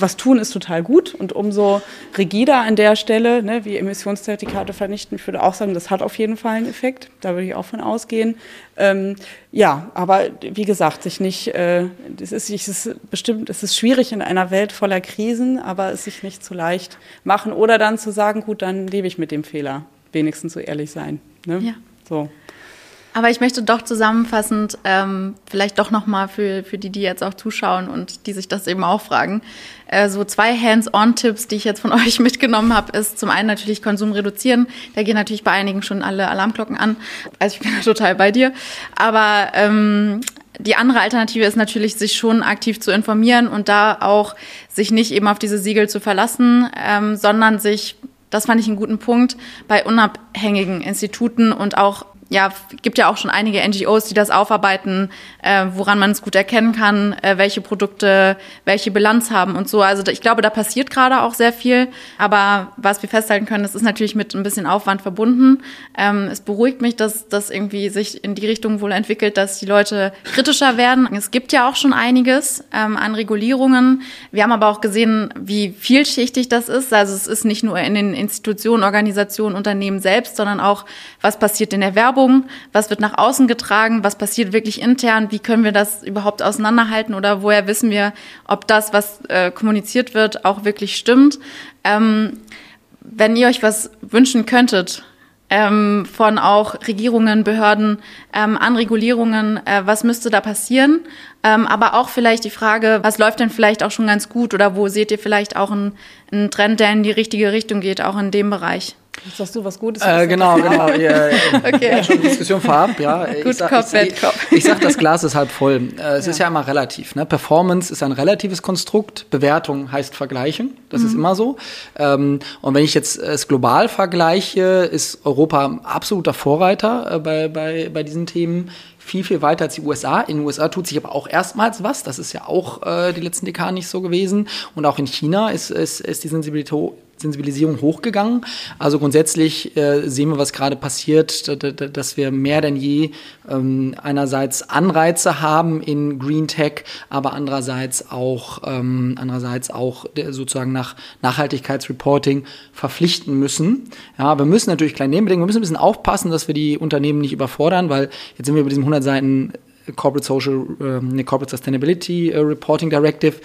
was tun ist total gut und umso rigider an der Stelle, ne, wie Emissionszertifikate vernichten, ich würde auch sagen, das hat auf jeden Fall einen Effekt. Da würde ich auch von ausgehen. Ähm, ja, aber wie gesagt, sich nicht, äh, es ist, es ist bestimmt, es ist schwierig in einer Welt voller Krisen, aber es sich nicht zu leicht machen oder dann zu sagen, gut, dann lebe ich mit dem Fehler. Wenigstens so ehrlich sein. Ne? Ja. So. Aber ich möchte doch zusammenfassend ähm, vielleicht doch nochmal für, für die, die jetzt auch zuschauen und die sich das eben auch fragen, äh, so zwei Hands-on-Tipps, die ich jetzt von euch mitgenommen habe, ist zum einen natürlich Konsum reduzieren. Da gehen natürlich bei einigen schon alle Alarmglocken an. Also ich bin da total bei dir. Aber ähm, die andere Alternative ist natürlich, sich schon aktiv zu informieren und da auch sich nicht eben auf diese Siegel zu verlassen, ähm, sondern sich das fand ich einen guten Punkt, bei unabhängigen Instituten und auch ja, gibt ja auch schon einige NGOs, die das aufarbeiten, äh, woran man es gut erkennen kann, äh, welche Produkte welche Bilanz haben und so. Also ich glaube, da passiert gerade auch sehr viel. Aber was wir festhalten können, das ist natürlich mit ein bisschen Aufwand verbunden. Ähm, es beruhigt mich, dass das irgendwie sich in die Richtung wohl entwickelt, dass die Leute kritischer werden. Es gibt ja auch schon einiges ähm, an Regulierungen. Wir haben aber auch gesehen, wie vielschichtig das ist. Also es ist nicht nur in den Institutionen, Organisationen, Unternehmen selbst, sondern auch, was passiert in der Werbung Werbung, was wird nach außen getragen, was passiert wirklich intern, wie können wir das überhaupt auseinanderhalten oder woher wissen wir, ob das, was äh, kommuniziert wird, auch wirklich stimmt. Ähm, wenn ihr euch was wünschen könntet, ähm, von auch Regierungen, Behörden ähm, an Regulierungen, äh, was müsste da passieren? Ähm, aber auch vielleicht die Frage, was läuft denn vielleicht auch schon ganz gut oder wo seht ihr vielleicht auch einen, einen Trend, der in die richtige Richtung geht, auch in dem Bereich? Jetzt sagst du was Gutes. Äh, genau, genau. Ja, okay. Ja, schon Diskussion vorab, ja. Gut ich sag, Kopf, ich, ich, ich sag, das Glas ist halb voll. Äh, es ja. ist ja immer relativ. Ne? Performance ist ein relatives Konstrukt. Bewertung heißt vergleichen. Das mhm. ist immer so. Ähm, und wenn ich jetzt es global vergleiche, ist Europa absoluter Vorreiter äh, bei, bei, bei diesen Themen viel, viel weiter als die USA. In den USA tut sich aber auch erstmals was. Das ist ja auch äh, die letzten Dekaden nicht so gewesen. Und auch in China ist, ist, ist die Sensibilität Sensibilisierung hochgegangen. Also grundsätzlich äh, sehen wir, was gerade passiert, dass wir mehr denn je ähm, einerseits Anreize haben in Green Tech, aber andererseits auch, ähm, andererseits auch sozusagen nach Nachhaltigkeitsreporting verpflichten müssen. Ja, wir müssen natürlich klein nebenbedingungen, wir müssen ein bisschen aufpassen, dass wir die Unternehmen nicht überfordern, weil jetzt sind wir über diesem 100 Seiten Corporate Social, äh, Corporate Sustainability äh, Reporting Directive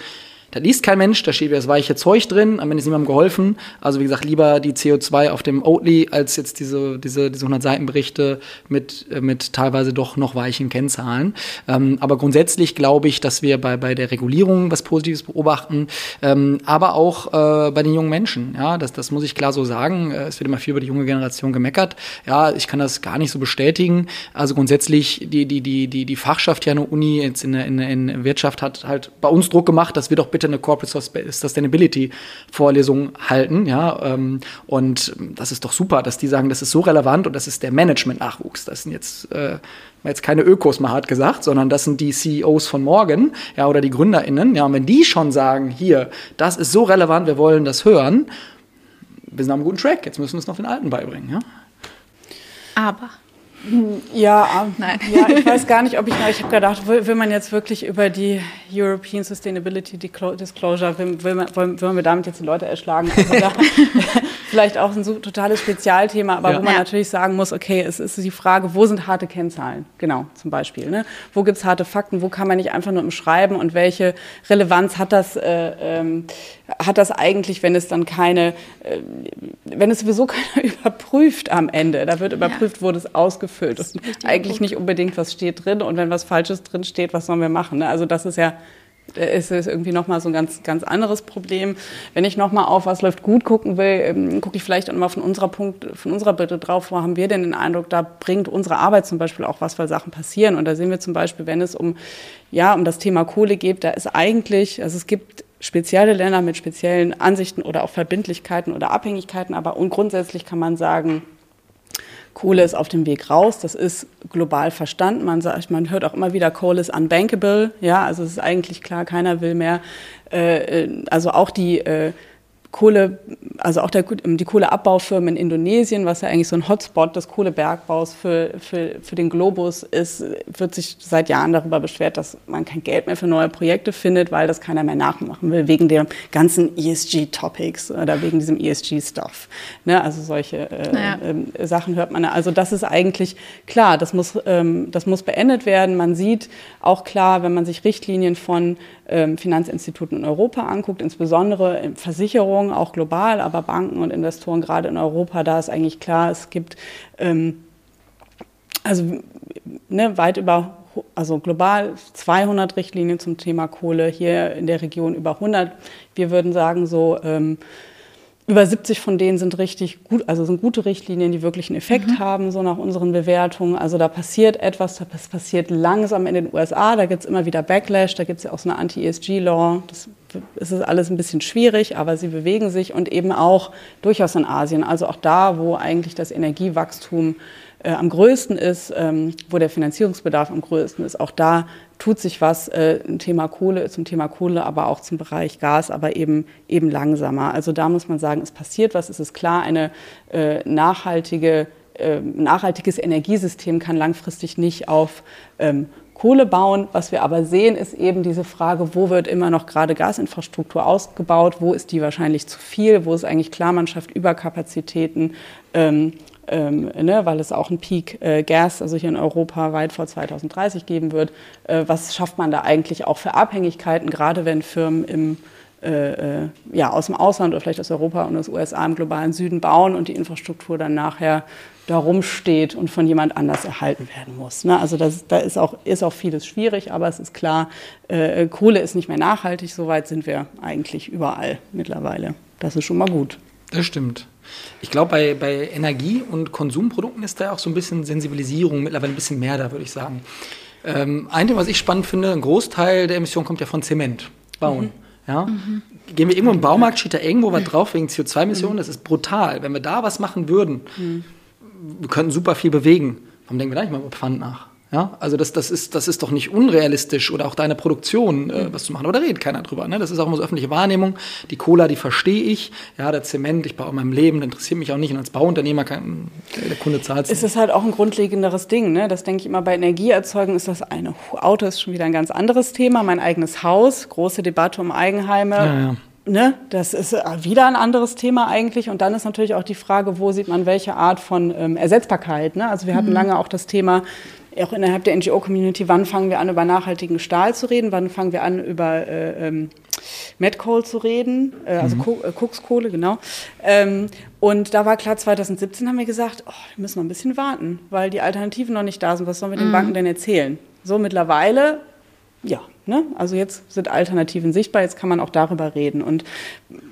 da liest kein Mensch, da steht das weiche Zeug drin, am Ende ist niemandem geholfen. Also wie gesagt, lieber die CO2 auf dem Oatly als jetzt diese, diese, diese 100 Seiten Berichte mit, äh, mit teilweise doch noch weichen Kennzahlen. Ähm, aber grundsätzlich glaube ich, dass wir bei, bei der Regulierung was Positives beobachten, ähm, aber auch äh, bei den jungen Menschen. Ja, das, das muss ich klar so sagen. Äh, es wird immer viel über die junge Generation gemeckert. Ja, ich kann das gar nicht so bestätigen. Also grundsätzlich die, die, die, die, die Fachschaft hier an der Uni jetzt in, in, in Wirtschaft hat halt bei uns Druck gemacht, dass wir doch bitte bitte eine Corporate Sustainability Vorlesung halten, ja, ähm, und das ist doch super, dass die sagen, das ist so relevant und das ist der Management-Nachwuchs. Das sind jetzt äh, jetzt keine Ökos mal hart gesagt, sondern das sind die CEOs von morgen, ja, oder die GründerInnen, ja, und wenn die schon sagen, hier, das ist so relevant, wir wollen das hören, wir sind einem guten Track, jetzt müssen wir es noch den Alten beibringen, ja. Aber ja, Nein. ja, ich weiß gar nicht, ob ich, ich habe gedacht, will, will, man jetzt wirklich über die European Sustainability Disclosure, will, will, man, wollen, wollen wir damit jetzt die Leute erschlagen? Also da, vielleicht auch ein so totales Spezialthema, aber ja. wo man ja. natürlich sagen muss, okay, es ist die Frage, wo sind harte Kennzahlen? Genau, zum Beispiel. Ne? Wo gibt es harte Fakten? Wo kann man nicht einfach nur im Schreiben und welche Relevanz hat das, äh, ähm, hat das eigentlich, wenn es dann keine, äh, wenn es sowieso keiner überprüft am Ende? Da wird überprüft, ja. wurde es ausgefüllt und eigentlich nicht unbedingt, was steht drin und wenn was Falsches drin steht, was sollen wir machen? Ne? Also das ist ja ist es irgendwie nochmal so ein ganz, ganz anderes Problem. Wenn ich nochmal auf was läuft gut gucken will, ähm, gucke ich vielleicht auch mal von unserer Punkt, von unserer Bitte drauf, wo haben wir denn den Eindruck, da bringt unsere Arbeit zum Beispiel auch was, weil Sachen passieren. Und da sehen wir zum Beispiel, wenn es um, ja, um das Thema Kohle geht, da ist eigentlich, also es gibt spezielle Länder mit speziellen Ansichten oder auch Verbindlichkeiten oder Abhängigkeiten, aber grundsätzlich kann man sagen, Kohle ist auf dem Weg raus. Das ist global verstanden. Man, sagt, man hört auch immer wieder, Kohle ist unbankable. Ja, also es ist eigentlich klar, keiner will mehr. Äh, äh also auch die äh, Kohle, also auch der, die Kohleabbaufirmen in Indonesien, was ja eigentlich so ein Hotspot des Kohlebergbaus für, für, für den Globus ist, wird sich seit Jahren darüber beschwert, dass man kein Geld mehr für neue Projekte findet, weil das keiner mehr nachmachen will, wegen der ganzen ESG-Topics oder wegen diesem ESG-Stuff. Ne, also solche äh, naja. äh, Sachen hört man. Also das ist eigentlich klar, das muss, ähm, das muss beendet werden. Man sieht auch klar, wenn man sich Richtlinien von ähm, Finanzinstituten in Europa anguckt, insbesondere Versicherungen, auch global, aber Banken und Investoren gerade in Europa, da ist eigentlich klar, es gibt ähm, also ne, weit über, also global 200 Richtlinien zum Thema Kohle, hier in der Region über 100. Wir würden sagen so, ähm, über 70 von denen sind richtig gut, also sind gute Richtlinien, die wirklich einen Effekt mhm. haben, so nach unseren Bewertungen. Also da passiert etwas, das passiert langsam in den USA, da gibt es immer wieder Backlash, da gibt es ja auch so eine Anti-ESG-Law. Das ist es alles ein bisschen schwierig, aber sie bewegen sich und eben auch durchaus in Asien, also auch da, wo eigentlich das Energiewachstum äh, am größten ist, ähm, wo der Finanzierungsbedarf am größten ist. Auch da tut sich was äh, Thema Kohle, zum Thema Kohle, aber auch zum Bereich Gas, aber eben, eben langsamer. Also da muss man sagen, es passiert was. Es ist klar, eine äh, nachhaltige, äh, nachhaltiges Energiesystem kann langfristig nicht auf ähm, Kohle bauen. Was wir aber sehen, ist eben diese Frage, wo wird immer noch gerade Gasinfrastruktur ausgebaut, wo ist die wahrscheinlich zu viel, wo ist eigentlich klar, man schafft Überkapazitäten. Ähm, ähm, ne, weil es auch einen Peak äh, Gas, also hier in Europa weit vor 2030 geben wird. Äh, was schafft man da eigentlich auch für Abhängigkeiten, gerade wenn Firmen im, äh, äh ja, aus dem Ausland oder vielleicht aus Europa und aus USA im globalen Süden bauen und die Infrastruktur dann nachher da rumsteht und von jemand anders erhalten werden muss. Ne? Also das, da ist auch, ist auch vieles schwierig, aber es ist klar, äh, Kohle ist nicht mehr nachhaltig, soweit sind wir eigentlich überall mittlerweile. Das ist schon mal gut. Das stimmt. Ich glaube, bei, bei Energie- und Konsumprodukten ist da auch so ein bisschen Sensibilisierung, mittlerweile ein bisschen mehr da, würde ich sagen. Ähm, ein Ding, was ich spannend finde, ein Großteil der Emissionen kommt ja von Zement, Bauen. Mhm. Ja? Mhm. Gehen wir irgendwo im Baumarkt, steht da irgendwo was drauf wegen CO2-Emissionen, mhm. das ist brutal. Wenn wir da was machen würden, mhm. wir könnten super viel bewegen. Warum denken wir da nicht mal über Pfand nach? Ja, also das, das, ist, das ist doch nicht unrealistisch oder auch deine Produktion äh, was zu machen. Aber da redet keiner drüber. Ne? Das ist auch immer so öffentliche Wahrnehmung. Die Cola, die verstehe ich. Ja, der Zement, ich baue in meinem Leben, das interessiert mich auch nicht. Und als Bauunternehmer kann der Kunde zahlt es. Ist halt auch ein grundlegenderes Ding. Ne? Das denke ich immer bei Energieerzeugung ist das eine. Auto ist schon wieder ein ganz anderes Thema. Mein eigenes Haus, große Debatte um Eigenheime. Ja, ja. Ne, das ist wieder ein anderes Thema eigentlich. Und dann ist natürlich auch die Frage, wo sieht man welche Art von ähm, Ersetzbarkeit. Ne? Also wir hatten mhm. lange auch das Thema, auch innerhalb der NGO-Community, wann fangen wir an, über nachhaltigen Stahl zu reden, wann fangen wir an, über äh, ähm, Metcoal zu reden, äh, also mhm. äh, Kokskohle, genau. Ähm, und da war klar, 2017 haben wir gesagt, oh, wir müssen noch ein bisschen warten, weil die Alternativen noch nicht da sind. Was sollen wir den mhm. Banken denn erzählen? So mittlerweile, ja, ne? also jetzt sind Alternativen sichtbar, jetzt kann man auch darüber reden. Und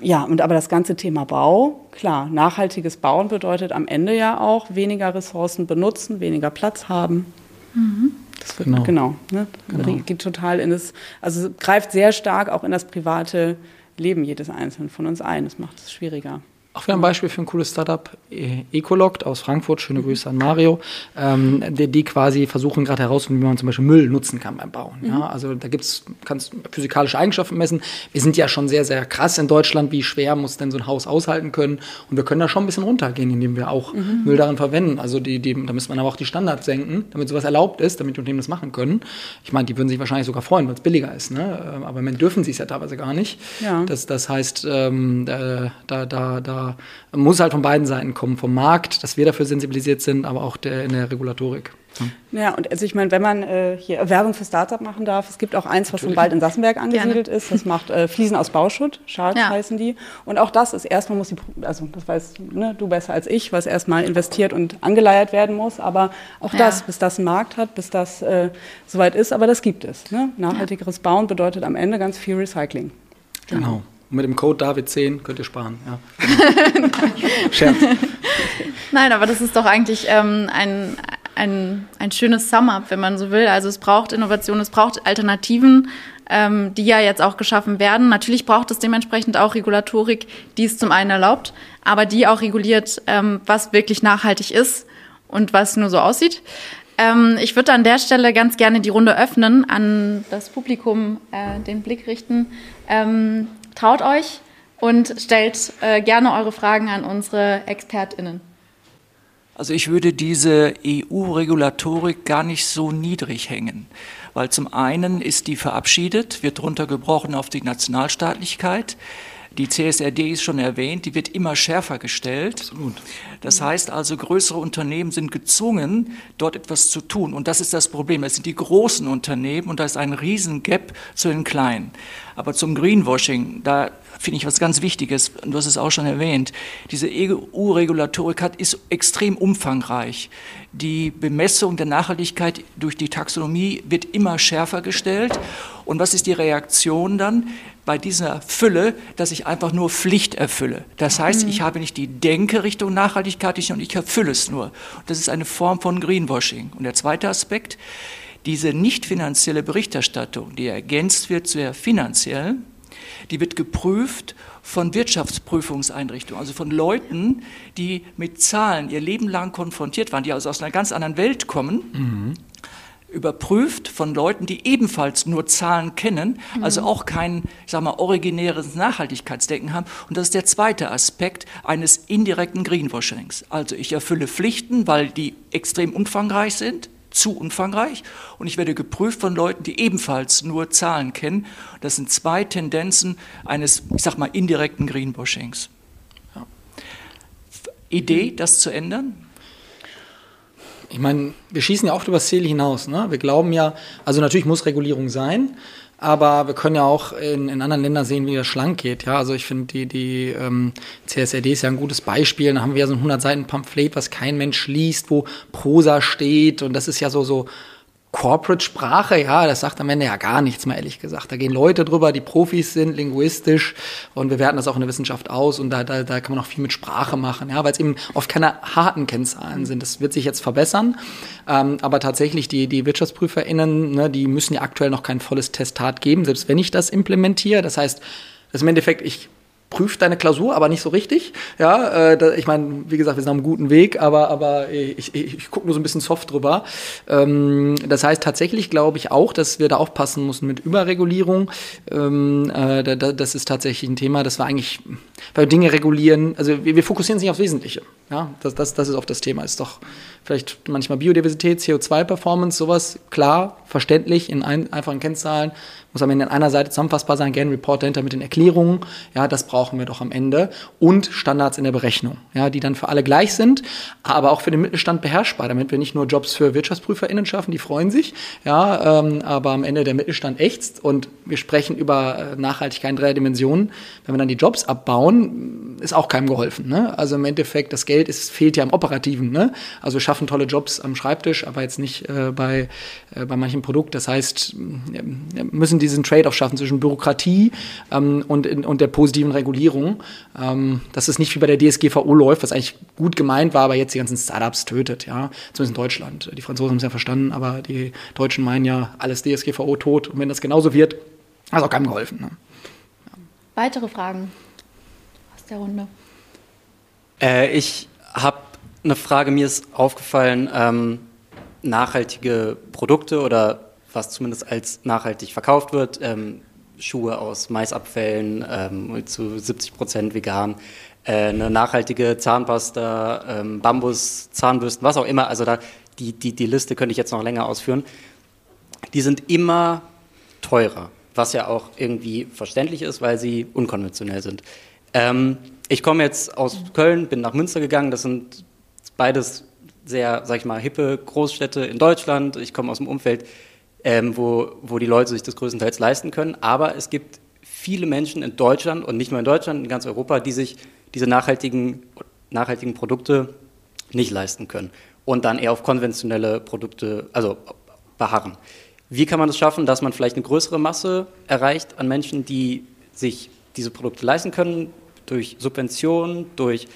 ja, und aber das ganze Thema Bau, klar, nachhaltiges Bauen bedeutet am Ende ja auch weniger Ressourcen benutzen, weniger Platz haben. Mhm. Das wird, genau, genau, ne? genau. geht total in das, also greift sehr stark auch in das private Leben jedes Einzelnen von uns ein. Das macht es schwieriger. Auch wieder ein Beispiel für ein cooles Startup, Ecologt aus Frankfurt, schöne mhm. Grüße an Mario, ähm, die, die, quasi versuchen gerade herauszufinden, wie man zum Beispiel Müll nutzen kann beim Bauen. Mhm. Ja? Also da gibt's, kannst physikalische Eigenschaften messen. Wir sind ja schon sehr, sehr krass in Deutschland, wie schwer muss denn so ein Haus aushalten können. Und wir können da schon ein bisschen runtergehen, indem wir auch mhm. Müll darin verwenden. Also die, die, da müsste man aber auch die Standards senken, damit sowas erlaubt ist, damit die Unternehmen das machen können. Ich meine, die würden sich wahrscheinlich sogar freuen, weil es billiger ist. Ne? Aber im Moment dürfen sie es ja teilweise gar nicht. Ja. Das, das heißt, ähm, da, da, da, da muss halt von beiden Seiten kommen, vom Markt, dass wir dafür sensibilisiert sind, aber auch der, in der Regulatorik. Ja, und also ich meine, wenn man äh, hier Werbung für Startup machen darf, es gibt auch eins, was schon bald in Sassenberg angesiedelt Gerne. ist. Das macht äh, Fliesen aus Bauschutt, Sharks ja. heißen die. Und auch das ist erstmal muss die, also das weißt ne, du besser als ich, was erstmal investiert und angeleiert werden muss. Aber auch das, bis das einen Markt hat, bis das äh, soweit ist, aber das gibt es. Ne? Nachhaltigeres ja. Bauen bedeutet am Ende ganz viel Recycling. Genau. Und mit dem Code David10 könnt ihr sparen. Ja. Scherz. Nein, aber das ist doch eigentlich ähm, ein, ein, ein schönes Sum-up, wenn man so will. Also es braucht Innovation, es braucht Alternativen, ähm, die ja jetzt auch geschaffen werden. Natürlich braucht es dementsprechend auch Regulatorik, die es zum einen erlaubt, aber die auch reguliert, ähm, was wirklich nachhaltig ist und was nur so aussieht. Ähm, ich würde an der Stelle ganz gerne die Runde öffnen, an das Publikum äh, den Blick richten. Traut euch und stellt äh, gerne eure Fragen an unsere ExpertInnen. Also ich würde diese EU-Regulatorik gar nicht so niedrig hängen, weil zum einen ist die verabschiedet, wird runtergebrochen auf die Nationalstaatlichkeit. Die CSRD ist schon erwähnt, die wird immer schärfer gestellt. Absolut. Das heißt also, größere Unternehmen sind gezwungen, dort etwas zu tun. Und das ist das Problem. Das sind die großen Unternehmen und da ist ein Riesengap zu den kleinen. Aber zum Greenwashing, da finde ich was ganz Wichtiges. Du hast es auch schon erwähnt. Diese EU-Regulatorik ist extrem umfangreich. Die Bemessung der Nachhaltigkeit durch die Taxonomie wird immer schärfer gestellt. Und was ist die Reaktion dann? Bei dieser Fülle, dass ich einfach nur Pflicht erfülle. Das heißt, mhm. ich habe nicht die Denke Richtung Nachhaltigkeit und ich erfülle es nur. Und das ist eine Form von Greenwashing. Und der zweite Aspekt, diese nicht finanzielle Berichterstattung, die ergänzt wird zu der finanziellen, die wird geprüft von Wirtschaftsprüfungseinrichtungen, also von Leuten, die mit Zahlen ihr Leben lang konfrontiert waren, die also aus einer ganz anderen Welt kommen. Mhm. Überprüft von Leuten, die ebenfalls nur Zahlen kennen, also mhm. auch kein, ich sag mal, originäres Nachhaltigkeitsdenken haben. Und das ist der zweite Aspekt eines indirekten Greenwashings. Also ich erfülle Pflichten, weil die extrem umfangreich sind zu umfangreich und ich werde geprüft von Leuten, die ebenfalls nur Zahlen kennen. Das sind zwei Tendenzen eines, ich sag mal, indirekten Greenwashings. Ja. Idee, das zu ändern? Ich meine, wir schießen ja auch über das Ziel hinaus. Ne? Wir glauben ja, also natürlich muss Regulierung sein, aber wir können ja auch in, in anderen Ländern sehen, wie das schlank geht. Ja, also ich finde, die, die ähm, CSRD ist ja ein gutes Beispiel. Da haben wir ja so ein 100 Seiten Pamphlet, was kein Mensch liest, wo Prosa steht und das ist ja so, so Corporate-Sprache, ja, das sagt am Ende ja gar nichts mehr, ehrlich gesagt. Da gehen Leute drüber, die Profis sind, linguistisch und wir werten das auch in der Wissenschaft aus und da, da, da kann man auch viel mit Sprache machen, ja, weil es eben oft keine harten Kennzahlen sind. Das wird sich jetzt verbessern, ähm, aber tatsächlich die, die WirtschaftsprüferInnen, ne, die müssen ja aktuell noch kein volles Testat geben, selbst wenn ich das implementiere. Das heißt, das ist im Endeffekt, ich prüft deine Klausur, aber nicht so richtig. Ja, äh, da, ich meine, wie gesagt, wir sind einem guten Weg, aber, aber ich, ich, ich gucke nur so ein bisschen soft drüber. Ähm, das heißt, tatsächlich glaube ich auch, dass wir da aufpassen müssen mit Überregulierung. Ähm, äh, da, das ist tatsächlich ein Thema, das wir eigentlich, wir Dinge regulieren, also wir, wir fokussieren sich aufs Wesentliche. Ja, das, das, das ist oft das Thema. Ist doch vielleicht manchmal Biodiversität, CO2-Performance, sowas, klar, verständlich, in ein, einfachen Kennzahlen, muss am Ende an einer Seite zusammenfassbar sein, gerne Report dahinter mit den Erklärungen, ja, das brauchen wir doch am Ende und Standards in der Berechnung, ja, die dann für alle gleich sind, aber auch für den Mittelstand beherrschbar, damit wir nicht nur Jobs für WirtschaftsprüferInnen schaffen, die freuen sich, ja, ähm, aber am Ende der Mittelstand ächzt und wir sprechen über äh, Nachhaltigkeit in drei Dimensionen. Wenn wir dann die Jobs abbauen, ist auch keinem geholfen, ne? Also im Endeffekt, das Geld ist, fehlt ja im Operativen, ne? Also wir schaffen tolle Jobs am Schreibtisch, aber jetzt nicht äh, bei, bei manchem Produkt. Das heißt, wir müssen diesen Trade-off schaffen zwischen Bürokratie ähm, und, und der positiven Regulierung. Ähm, dass es nicht wie bei der DSGVO läuft, was eigentlich gut gemeint war, aber jetzt die ganzen Startups tötet, ja. Zumindest in Deutschland. Die Franzosen haben es ja verstanden, aber die Deutschen meinen ja, alles DSGVO tot. Und wenn das genauso wird, hat es auch keinem geholfen. Ne? Ja. Weitere Fragen aus der Runde? Äh, ich habe eine Frage, mir ist aufgefallen, ähm, nachhaltige Produkte oder was zumindest als nachhaltig verkauft wird, ähm, Schuhe aus Maisabfällen ähm, zu 70 Prozent vegan, äh, eine nachhaltige Zahnpasta, ähm, Bambus, Zahnbürsten, was auch immer, also da, die, die, die Liste könnte ich jetzt noch länger ausführen, die sind immer teurer, was ja auch irgendwie verständlich ist, weil sie unkonventionell sind. Ähm, ich komme jetzt aus Köln, bin nach Münster gegangen, das sind beides sehr, sag ich mal, hippe Großstädte in Deutschland. Ich komme aus dem Umfeld, ähm, wo, wo die Leute sich das größtenteils leisten können. Aber es gibt viele Menschen in Deutschland und nicht nur in Deutschland, in ganz Europa, die sich diese nachhaltigen, nachhaltigen Produkte nicht leisten können und dann eher auf konventionelle Produkte, also beharren. Wie kann man es das schaffen, dass man vielleicht eine größere Masse erreicht an Menschen, die sich diese Produkte leisten können, durch Subventionen, durch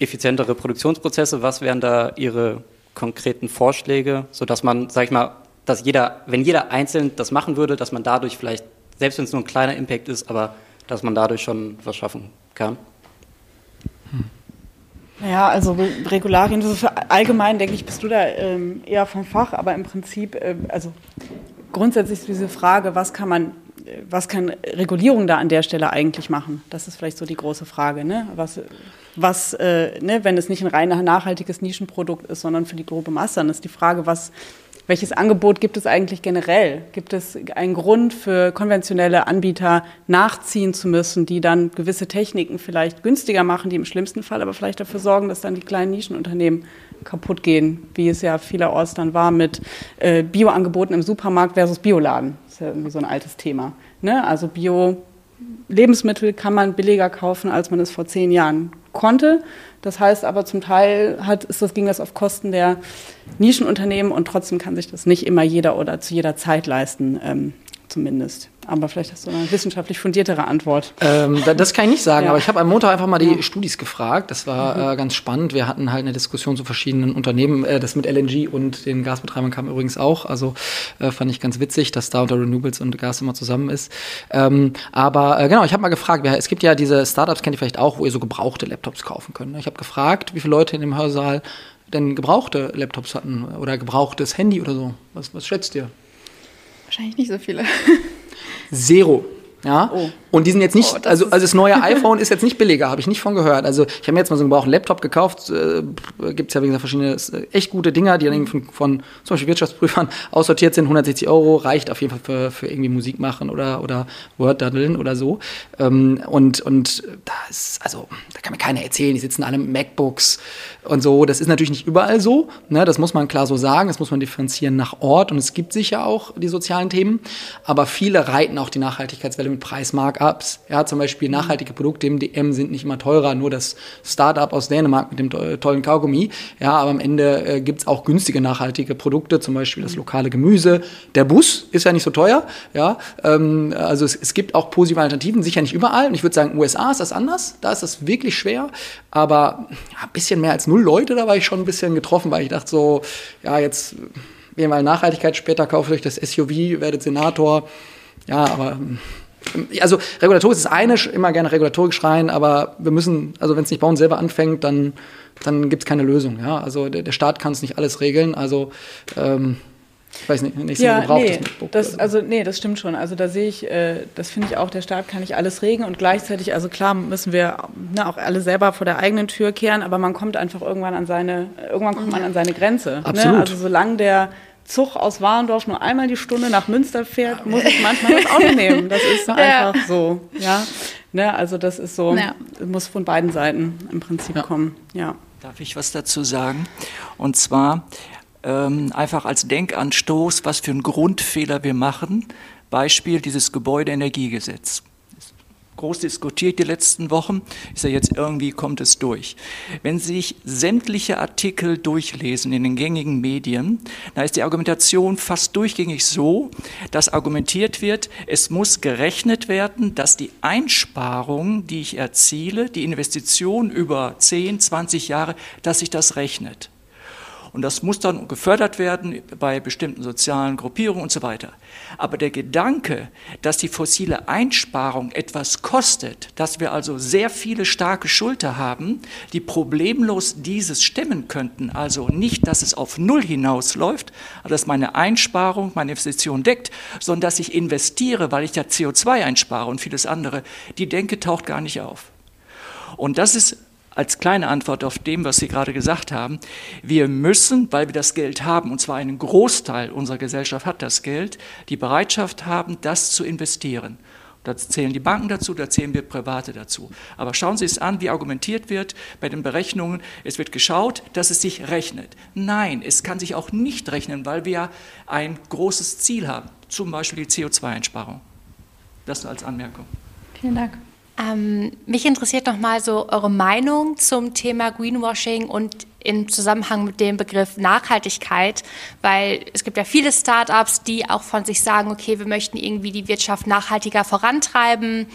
effizientere Produktionsprozesse? Was wären da Ihre konkreten Vorschläge, sodass man, sag ich mal, dass jeder, wenn jeder einzeln das machen würde, dass man dadurch vielleicht, selbst wenn es nur ein kleiner Impact ist, aber dass man dadurch schon was schaffen kann? Ja, also Regularien, also für allgemein denke ich, bist du da ähm, eher vom Fach, aber im Prinzip, äh, also grundsätzlich ist diese Frage, was kann man was kann Regulierung da an der Stelle eigentlich machen? Das ist vielleicht so die große Frage. Ne? Was, was äh, ne, wenn es nicht ein rein nachhaltiges Nischenprodukt ist, sondern für die grobe Masse, dann ist die Frage, was, welches Angebot gibt es eigentlich generell? Gibt es einen Grund für konventionelle Anbieter nachziehen zu müssen, die dann gewisse Techniken vielleicht günstiger machen, die im schlimmsten Fall aber vielleicht dafür sorgen, dass dann die kleinen Nischenunternehmen kaputt gehen, wie es ja vielerorts dann war mit äh, Bioangeboten im Supermarkt versus Bioladen. Ja irgendwie so ein altes Thema. Ne? Also Bio Lebensmittel kann man billiger kaufen, als man es vor zehn Jahren konnte. Das heißt aber zum Teil hat, ist das, ging das auf Kosten der Nischenunternehmen und trotzdem kann sich das nicht immer jeder oder zu jeder Zeit leisten, ähm, zumindest. Aber vielleicht hast du eine wissenschaftlich fundiertere Antwort. Ähm, das kann ich nicht sagen, ja. aber ich habe am Montag einfach mal die ja. Studis gefragt. Das war mhm. äh, ganz spannend. Wir hatten halt eine Diskussion zu verschiedenen Unternehmen. Äh, das mit LNG und den Gasbetreibern kam übrigens auch. Also äh, fand ich ganz witzig, dass da unter Renewables und Gas immer zusammen ist. Ähm, aber äh, genau, ich habe mal gefragt, es gibt ja diese Startups, kennt ihr vielleicht auch, wo ihr so gebrauchte Laptops kaufen könnt. Ich habe gefragt, wie viele Leute in dem Hörsaal denn gebrauchte Laptops hatten oder gebrauchtes Handy oder so. Was, was schätzt ihr? Wahrscheinlich nicht so viele. Zero. Ja, oh. Und die sind jetzt nicht, oh, also, also das neue iPhone ist jetzt nicht billiger, habe ich nicht von gehört. Also ich habe mir jetzt mal so einen gebrauchten Laptop gekauft, äh, gibt es ja wie gesagt verschiedene äh, echt gute Dinger, die dann von, von zum Beispiel Wirtschaftsprüfern aussortiert sind, 160 Euro, reicht auf jeden Fall für, für irgendwie Musik machen oder, oder Word daddeln oder so. Ähm, und, und da ist, also, da kann mir keiner erzählen, die sitzen alle mit MacBooks und so. Das ist natürlich nicht überall so, ne? das muss man klar so sagen, das muss man differenzieren nach Ort und es gibt sicher auch die sozialen Themen, aber viele reiten auch die Nachhaltigkeitswelle mit Preismarkups. Ja, zum Beispiel nachhaltige Produkte im DM sind nicht immer teurer, nur das Startup aus Dänemark mit dem tollen Kaugummi. Ja, aber am Ende äh, gibt es auch günstige nachhaltige Produkte, zum Beispiel das lokale Gemüse. Der Bus ist ja nicht so teuer. Ja, ähm, also es, es, gibt auch positive Alternativen, sicher nicht überall. Und ich würde sagen, USA ist das anders. Da ist das wirklich schwer. Aber ja, ein bisschen mehr als null Leute, da war ich schon ein bisschen getroffen, weil ich dachte so, ja, jetzt wir mal Nachhaltigkeit, später kauft euch das SUV, werdet Senator. Ja, aber also Regulatorik ist das eine, immer gerne Regulatorik schreien, aber wir müssen, also wenn es nicht bei uns selber anfängt, dann, dann gibt es keine Lösung. Ja? Also der, der Staat kann es nicht alles regeln. Also ähm, ich weiß nicht, nicht ja, gebraucht nee, das, also nee, das stimmt schon. Also da sehe ich, äh, das finde ich auch, der Staat kann nicht alles regeln und gleichzeitig, also klar müssen wir ne, auch alle selber vor der eigenen Tür kehren, aber man kommt einfach irgendwann an seine, irgendwann kommt man an seine Grenze. Ne? Absolut. Ne? Also solange der Zug aus Warendorf nur einmal die Stunde nach Münster fährt, muss ich manchmal das Auto nehmen. Das ist ja. einfach so. Ja? Ne, also das ist so, ja. muss von beiden Seiten im Prinzip ja. kommen. Ja. Darf ich was dazu sagen? Und zwar ähm, einfach als Denkanstoß, was für einen Grundfehler wir machen. Beispiel dieses Gebäudeenergiegesetz groß diskutiert die letzten Wochen, ist ja jetzt irgendwie kommt es durch. Wenn Sie sich sämtliche Artikel durchlesen in den gängigen Medien, da ist die Argumentation fast durchgängig so, dass argumentiert wird, es muss gerechnet werden, dass die Einsparung, die ich erziele, die Investition über 10, 20 Jahre, dass sich das rechnet. Und das muss dann gefördert werden bei bestimmten sozialen Gruppierungen und so weiter. Aber der Gedanke, dass die fossile Einsparung etwas kostet, dass wir also sehr viele starke Schulter haben, die problemlos dieses stemmen könnten, also nicht, dass es auf Null hinausläuft, dass meine Einsparung meine Investition deckt, sondern dass ich investiere, weil ich ja CO2 einspare und vieles andere, die Denke taucht gar nicht auf. Und das ist als kleine Antwort auf dem, was Sie gerade gesagt haben, wir müssen, weil wir das Geld haben, und zwar einen Großteil unserer Gesellschaft hat das Geld, die Bereitschaft haben, das zu investieren. Da zählen die Banken dazu, da zählen wir Private dazu. Aber schauen Sie es an, wie argumentiert wird bei den Berechnungen. Es wird geschaut, dass es sich rechnet. Nein, es kann sich auch nicht rechnen, weil wir ein großes Ziel haben, zum Beispiel die CO2-Einsparung. Das als Anmerkung. Vielen Dank. Ähm, mich interessiert nochmal so eure Meinung zum Thema Greenwashing und im Zusammenhang mit dem Begriff Nachhaltigkeit, weil es gibt ja viele Startups, die auch von sich sagen, okay, wir möchten irgendwie die Wirtschaft nachhaltiger vorantreiben.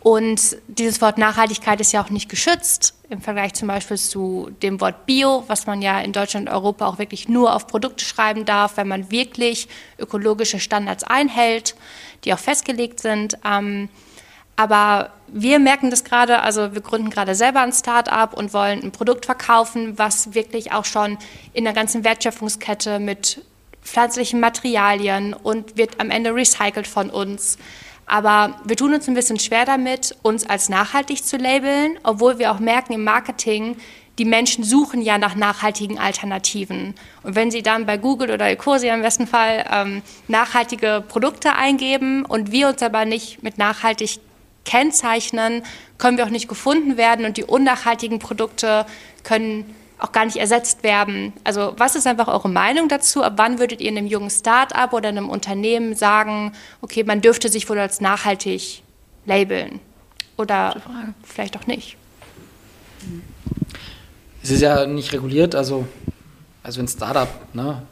Und dieses Wort Nachhaltigkeit ist ja auch nicht geschützt im Vergleich zum Beispiel zu dem Wort Bio, was man ja in Deutschland und Europa auch wirklich nur auf Produkte schreiben darf, wenn man wirklich ökologische Standards einhält, die auch festgelegt sind. Ähm, aber wir merken das gerade, also wir gründen gerade selber ein Start-up und wollen ein Produkt verkaufen, was wirklich auch schon in der ganzen Wertschöpfungskette mit pflanzlichen Materialien und wird am Ende recycelt von uns. Aber wir tun uns ein bisschen schwer damit, uns als nachhaltig zu labeln, obwohl wir auch merken im Marketing, die Menschen suchen ja nach nachhaltigen Alternativen. Und wenn sie dann bei Google oder Ecosia im besten Fall ähm, nachhaltige Produkte eingeben und wir uns aber nicht mit nachhaltig kennzeichnen, können wir auch nicht gefunden werden und die unnachhaltigen Produkte können auch gar nicht ersetzt werden. Also was ist einfach eure Meinung dazu? Ab wann würdet ihr einem jungen Start-up oder einem Unternehmen sagen, okay, man dürfte sich wohl als nachhaltig labeln? Oder vielleicht auch nicht? Es ist ja nicht reguliert, also, also ein Startup, ne?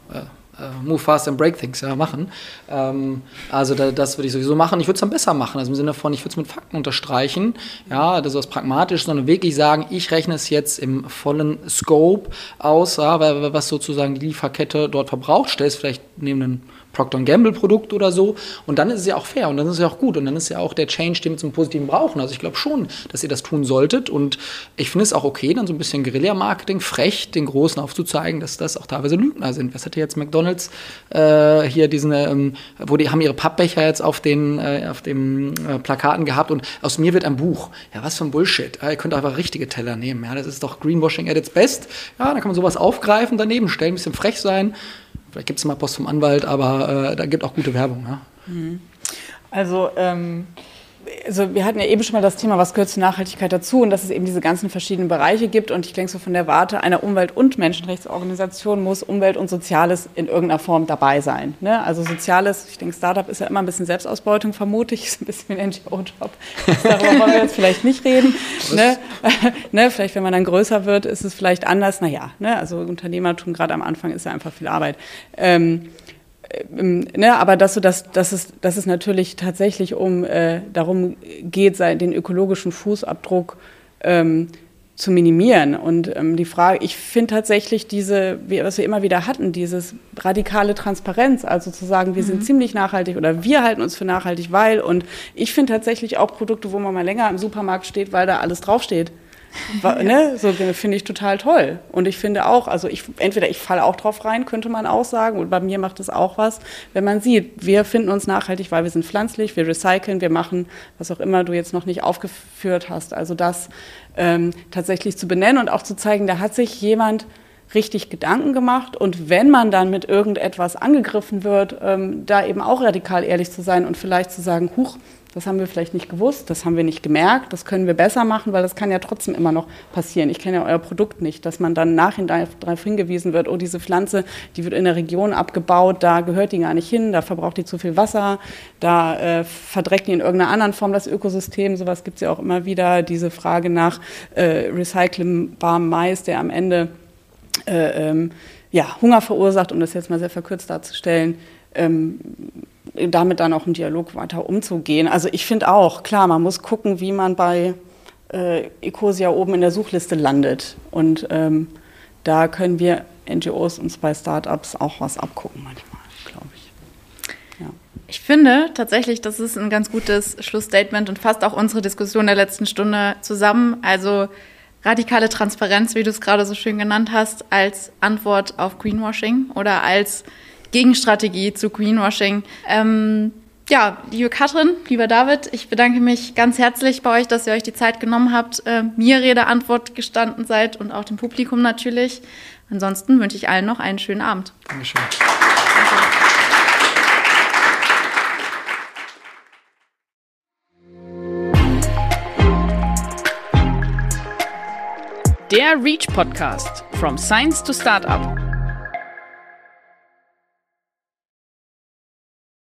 Äh, move fast and break things ja, machen. Ähm, also da, das würde ich sowieso machen. Ich würde es dann besser machen, also im Sinne von, ich würde es mit Fakten unterstreichen, ja, das ist was pragmatisch, sondern wirklich sagen, ich rechne es jetzt im vollen Scope aus, ja, was sozusagen die Lieferkette dort verbraucht, stell es vielleicht neben einen Procter Gamble Produkt oder so. Und dann ist es ja auch fair und dann ist es ja auch gut und dann ist ja auch der Change, den wir zum Positiven brauchen. Also ich glaube schon, dass ihr das tun solltet und ich finde es auch okay, dann so ein bisschen Guerilla-Marketing, frech den Großen aufzuzeigen, dass das auch teilweise Lügner sind. Was hatte jetzt McDonalds äh, hier diesen, ähm, wo die haben ihre Pappbecher jetzt auf den äh, auf dem äh, Plakaten gehabt und aus mir wird ein Buch. Ja, was für ein Bullshit. Ja, ihr könnt einfach richtige Teller nehmen. Ja, das ist doch Greenwashing at its best. Ja, dann kann man sowas aufgreifen, daneben stellen, ein bisschen frech sein. Vielleicht gibt es mal Post vom Anwalt, aber äh, da gibt auch gute Werbung. Ja? Mhm. Also, ähm, also wir hatten ja eben schon mal das Thema, was gehört zur Nachhaltigkeit dazu und dass es eben diese ganzen verschiedenen Bereiche gibt. Und ich denke, so von der Warte einer Umwelt- und Menschenrechtsorganisation muss Umwelt und Soziales in irgendeiner Form dabei sein. Ne? Also Soziales, ich denke, Startup ist ja immer ein bisschen Selbstausbeutung, vermute ich, ist ein bisschen wie ein NGO-Job. Darüber wollen wir jetzt vielleicht nicht reden. Ne? ne? Vielleicht, wenn man dann größer wird, ist es vielleicht anders. Naja, ne? also Unternehmertum gerade am Anfang ist ja einfach viel Arbeit. Ähm, ne, aber dass, so, dass, dass, es, dass es natürlich tatsächlich um äh, darum geht, den ökologischen Fußabdruck ähm, zu minimieren. Und ähm, die Frage, ich finde tatsächlich diese, was wir immer wieder hatten, dieses radikale Transparenz, also zu sagen, wir mhm. sind ziemlich nachhaltig oder wir halten uns für nachhaltig, weil und ich finde tatsächlich auch Produkte, wo man mal länger im Supermarkt steht, weil da alles draufsteht ne? So finde ich total toll. Und ich finde auch, also ich, entweder ich falle auch drauf rein, könnte man auch sagen, und bei mir macht es auch was, wenn man sieht, wir finden uns nachhaltig, weil wir sind pflanzlich, wir recyceln, wir machen, was auch immer du jetzt noch nicht aufgeführt hast. Also das ähm, tatsächlich zu benennen und auch zu zeigen, da hat sich jemand richtig Gedanken gemacht und wenn man dann mit irgendetwas angegriffen wird, ähm, da eben auch radikal ehrlich zu sein und vielleicht zu sagen, huch, das haben wir vielleicht nicht gewusst, das haben wir nicht gemerkt, das können wir besser machen, weil das kann ja trotzdem immer noch passieren. Ich kenne ja euer Produkt nicht, dass man dann nachher darauf hingewiesen wird, oh, diese Pflanze, die wird in der Region abgebaut, da gehört die gar nicht hin, da verbraucht die zu viel Wasser, da äh, verdreckt die in irgendeiner anderen Form das Ökosystem. Sowas gibt es ja auch immer wieder, diese Frage nach äh, recycelbarem Mais, der am Ende äh, ähm, ja, Hunger verursacht, um das jetzt mal sehr verkürzt darzustellen. Ähm, damit dann auch im Dialog weiter umzugehen. Also ich finde auch, klar, man muss gucken, wie man bei äh, Ecosia oben in der Suchliste landet. Und ähm, da können wir NGOs uns bei Startups auch was abgucken manchmal, glaube ich. Ja. Ich finde tatsächlich, das ist ein ganz gutes Schlussstatement und fasst auch unsere Diskussion der letzten Stunde zusammen. Also radikale Transparenz, wie du es gerade so schön genannt hast, als Antwort auf Greenwashing oder als Gegenstrategie zu Greenwashing. Ähm, ja, liebe Katrin, lieber David, ich bedanke mich ganz herzlich bei euch, dass ihr euch die Zeit genommen habt, äh, mir Rede Antwort gestanden seid und auch dem Publikum natürlich. Ansonsten wünsche ich allen noch einen schönen Abend. Dankeschön. Der Reach Podcast. From Science to Startup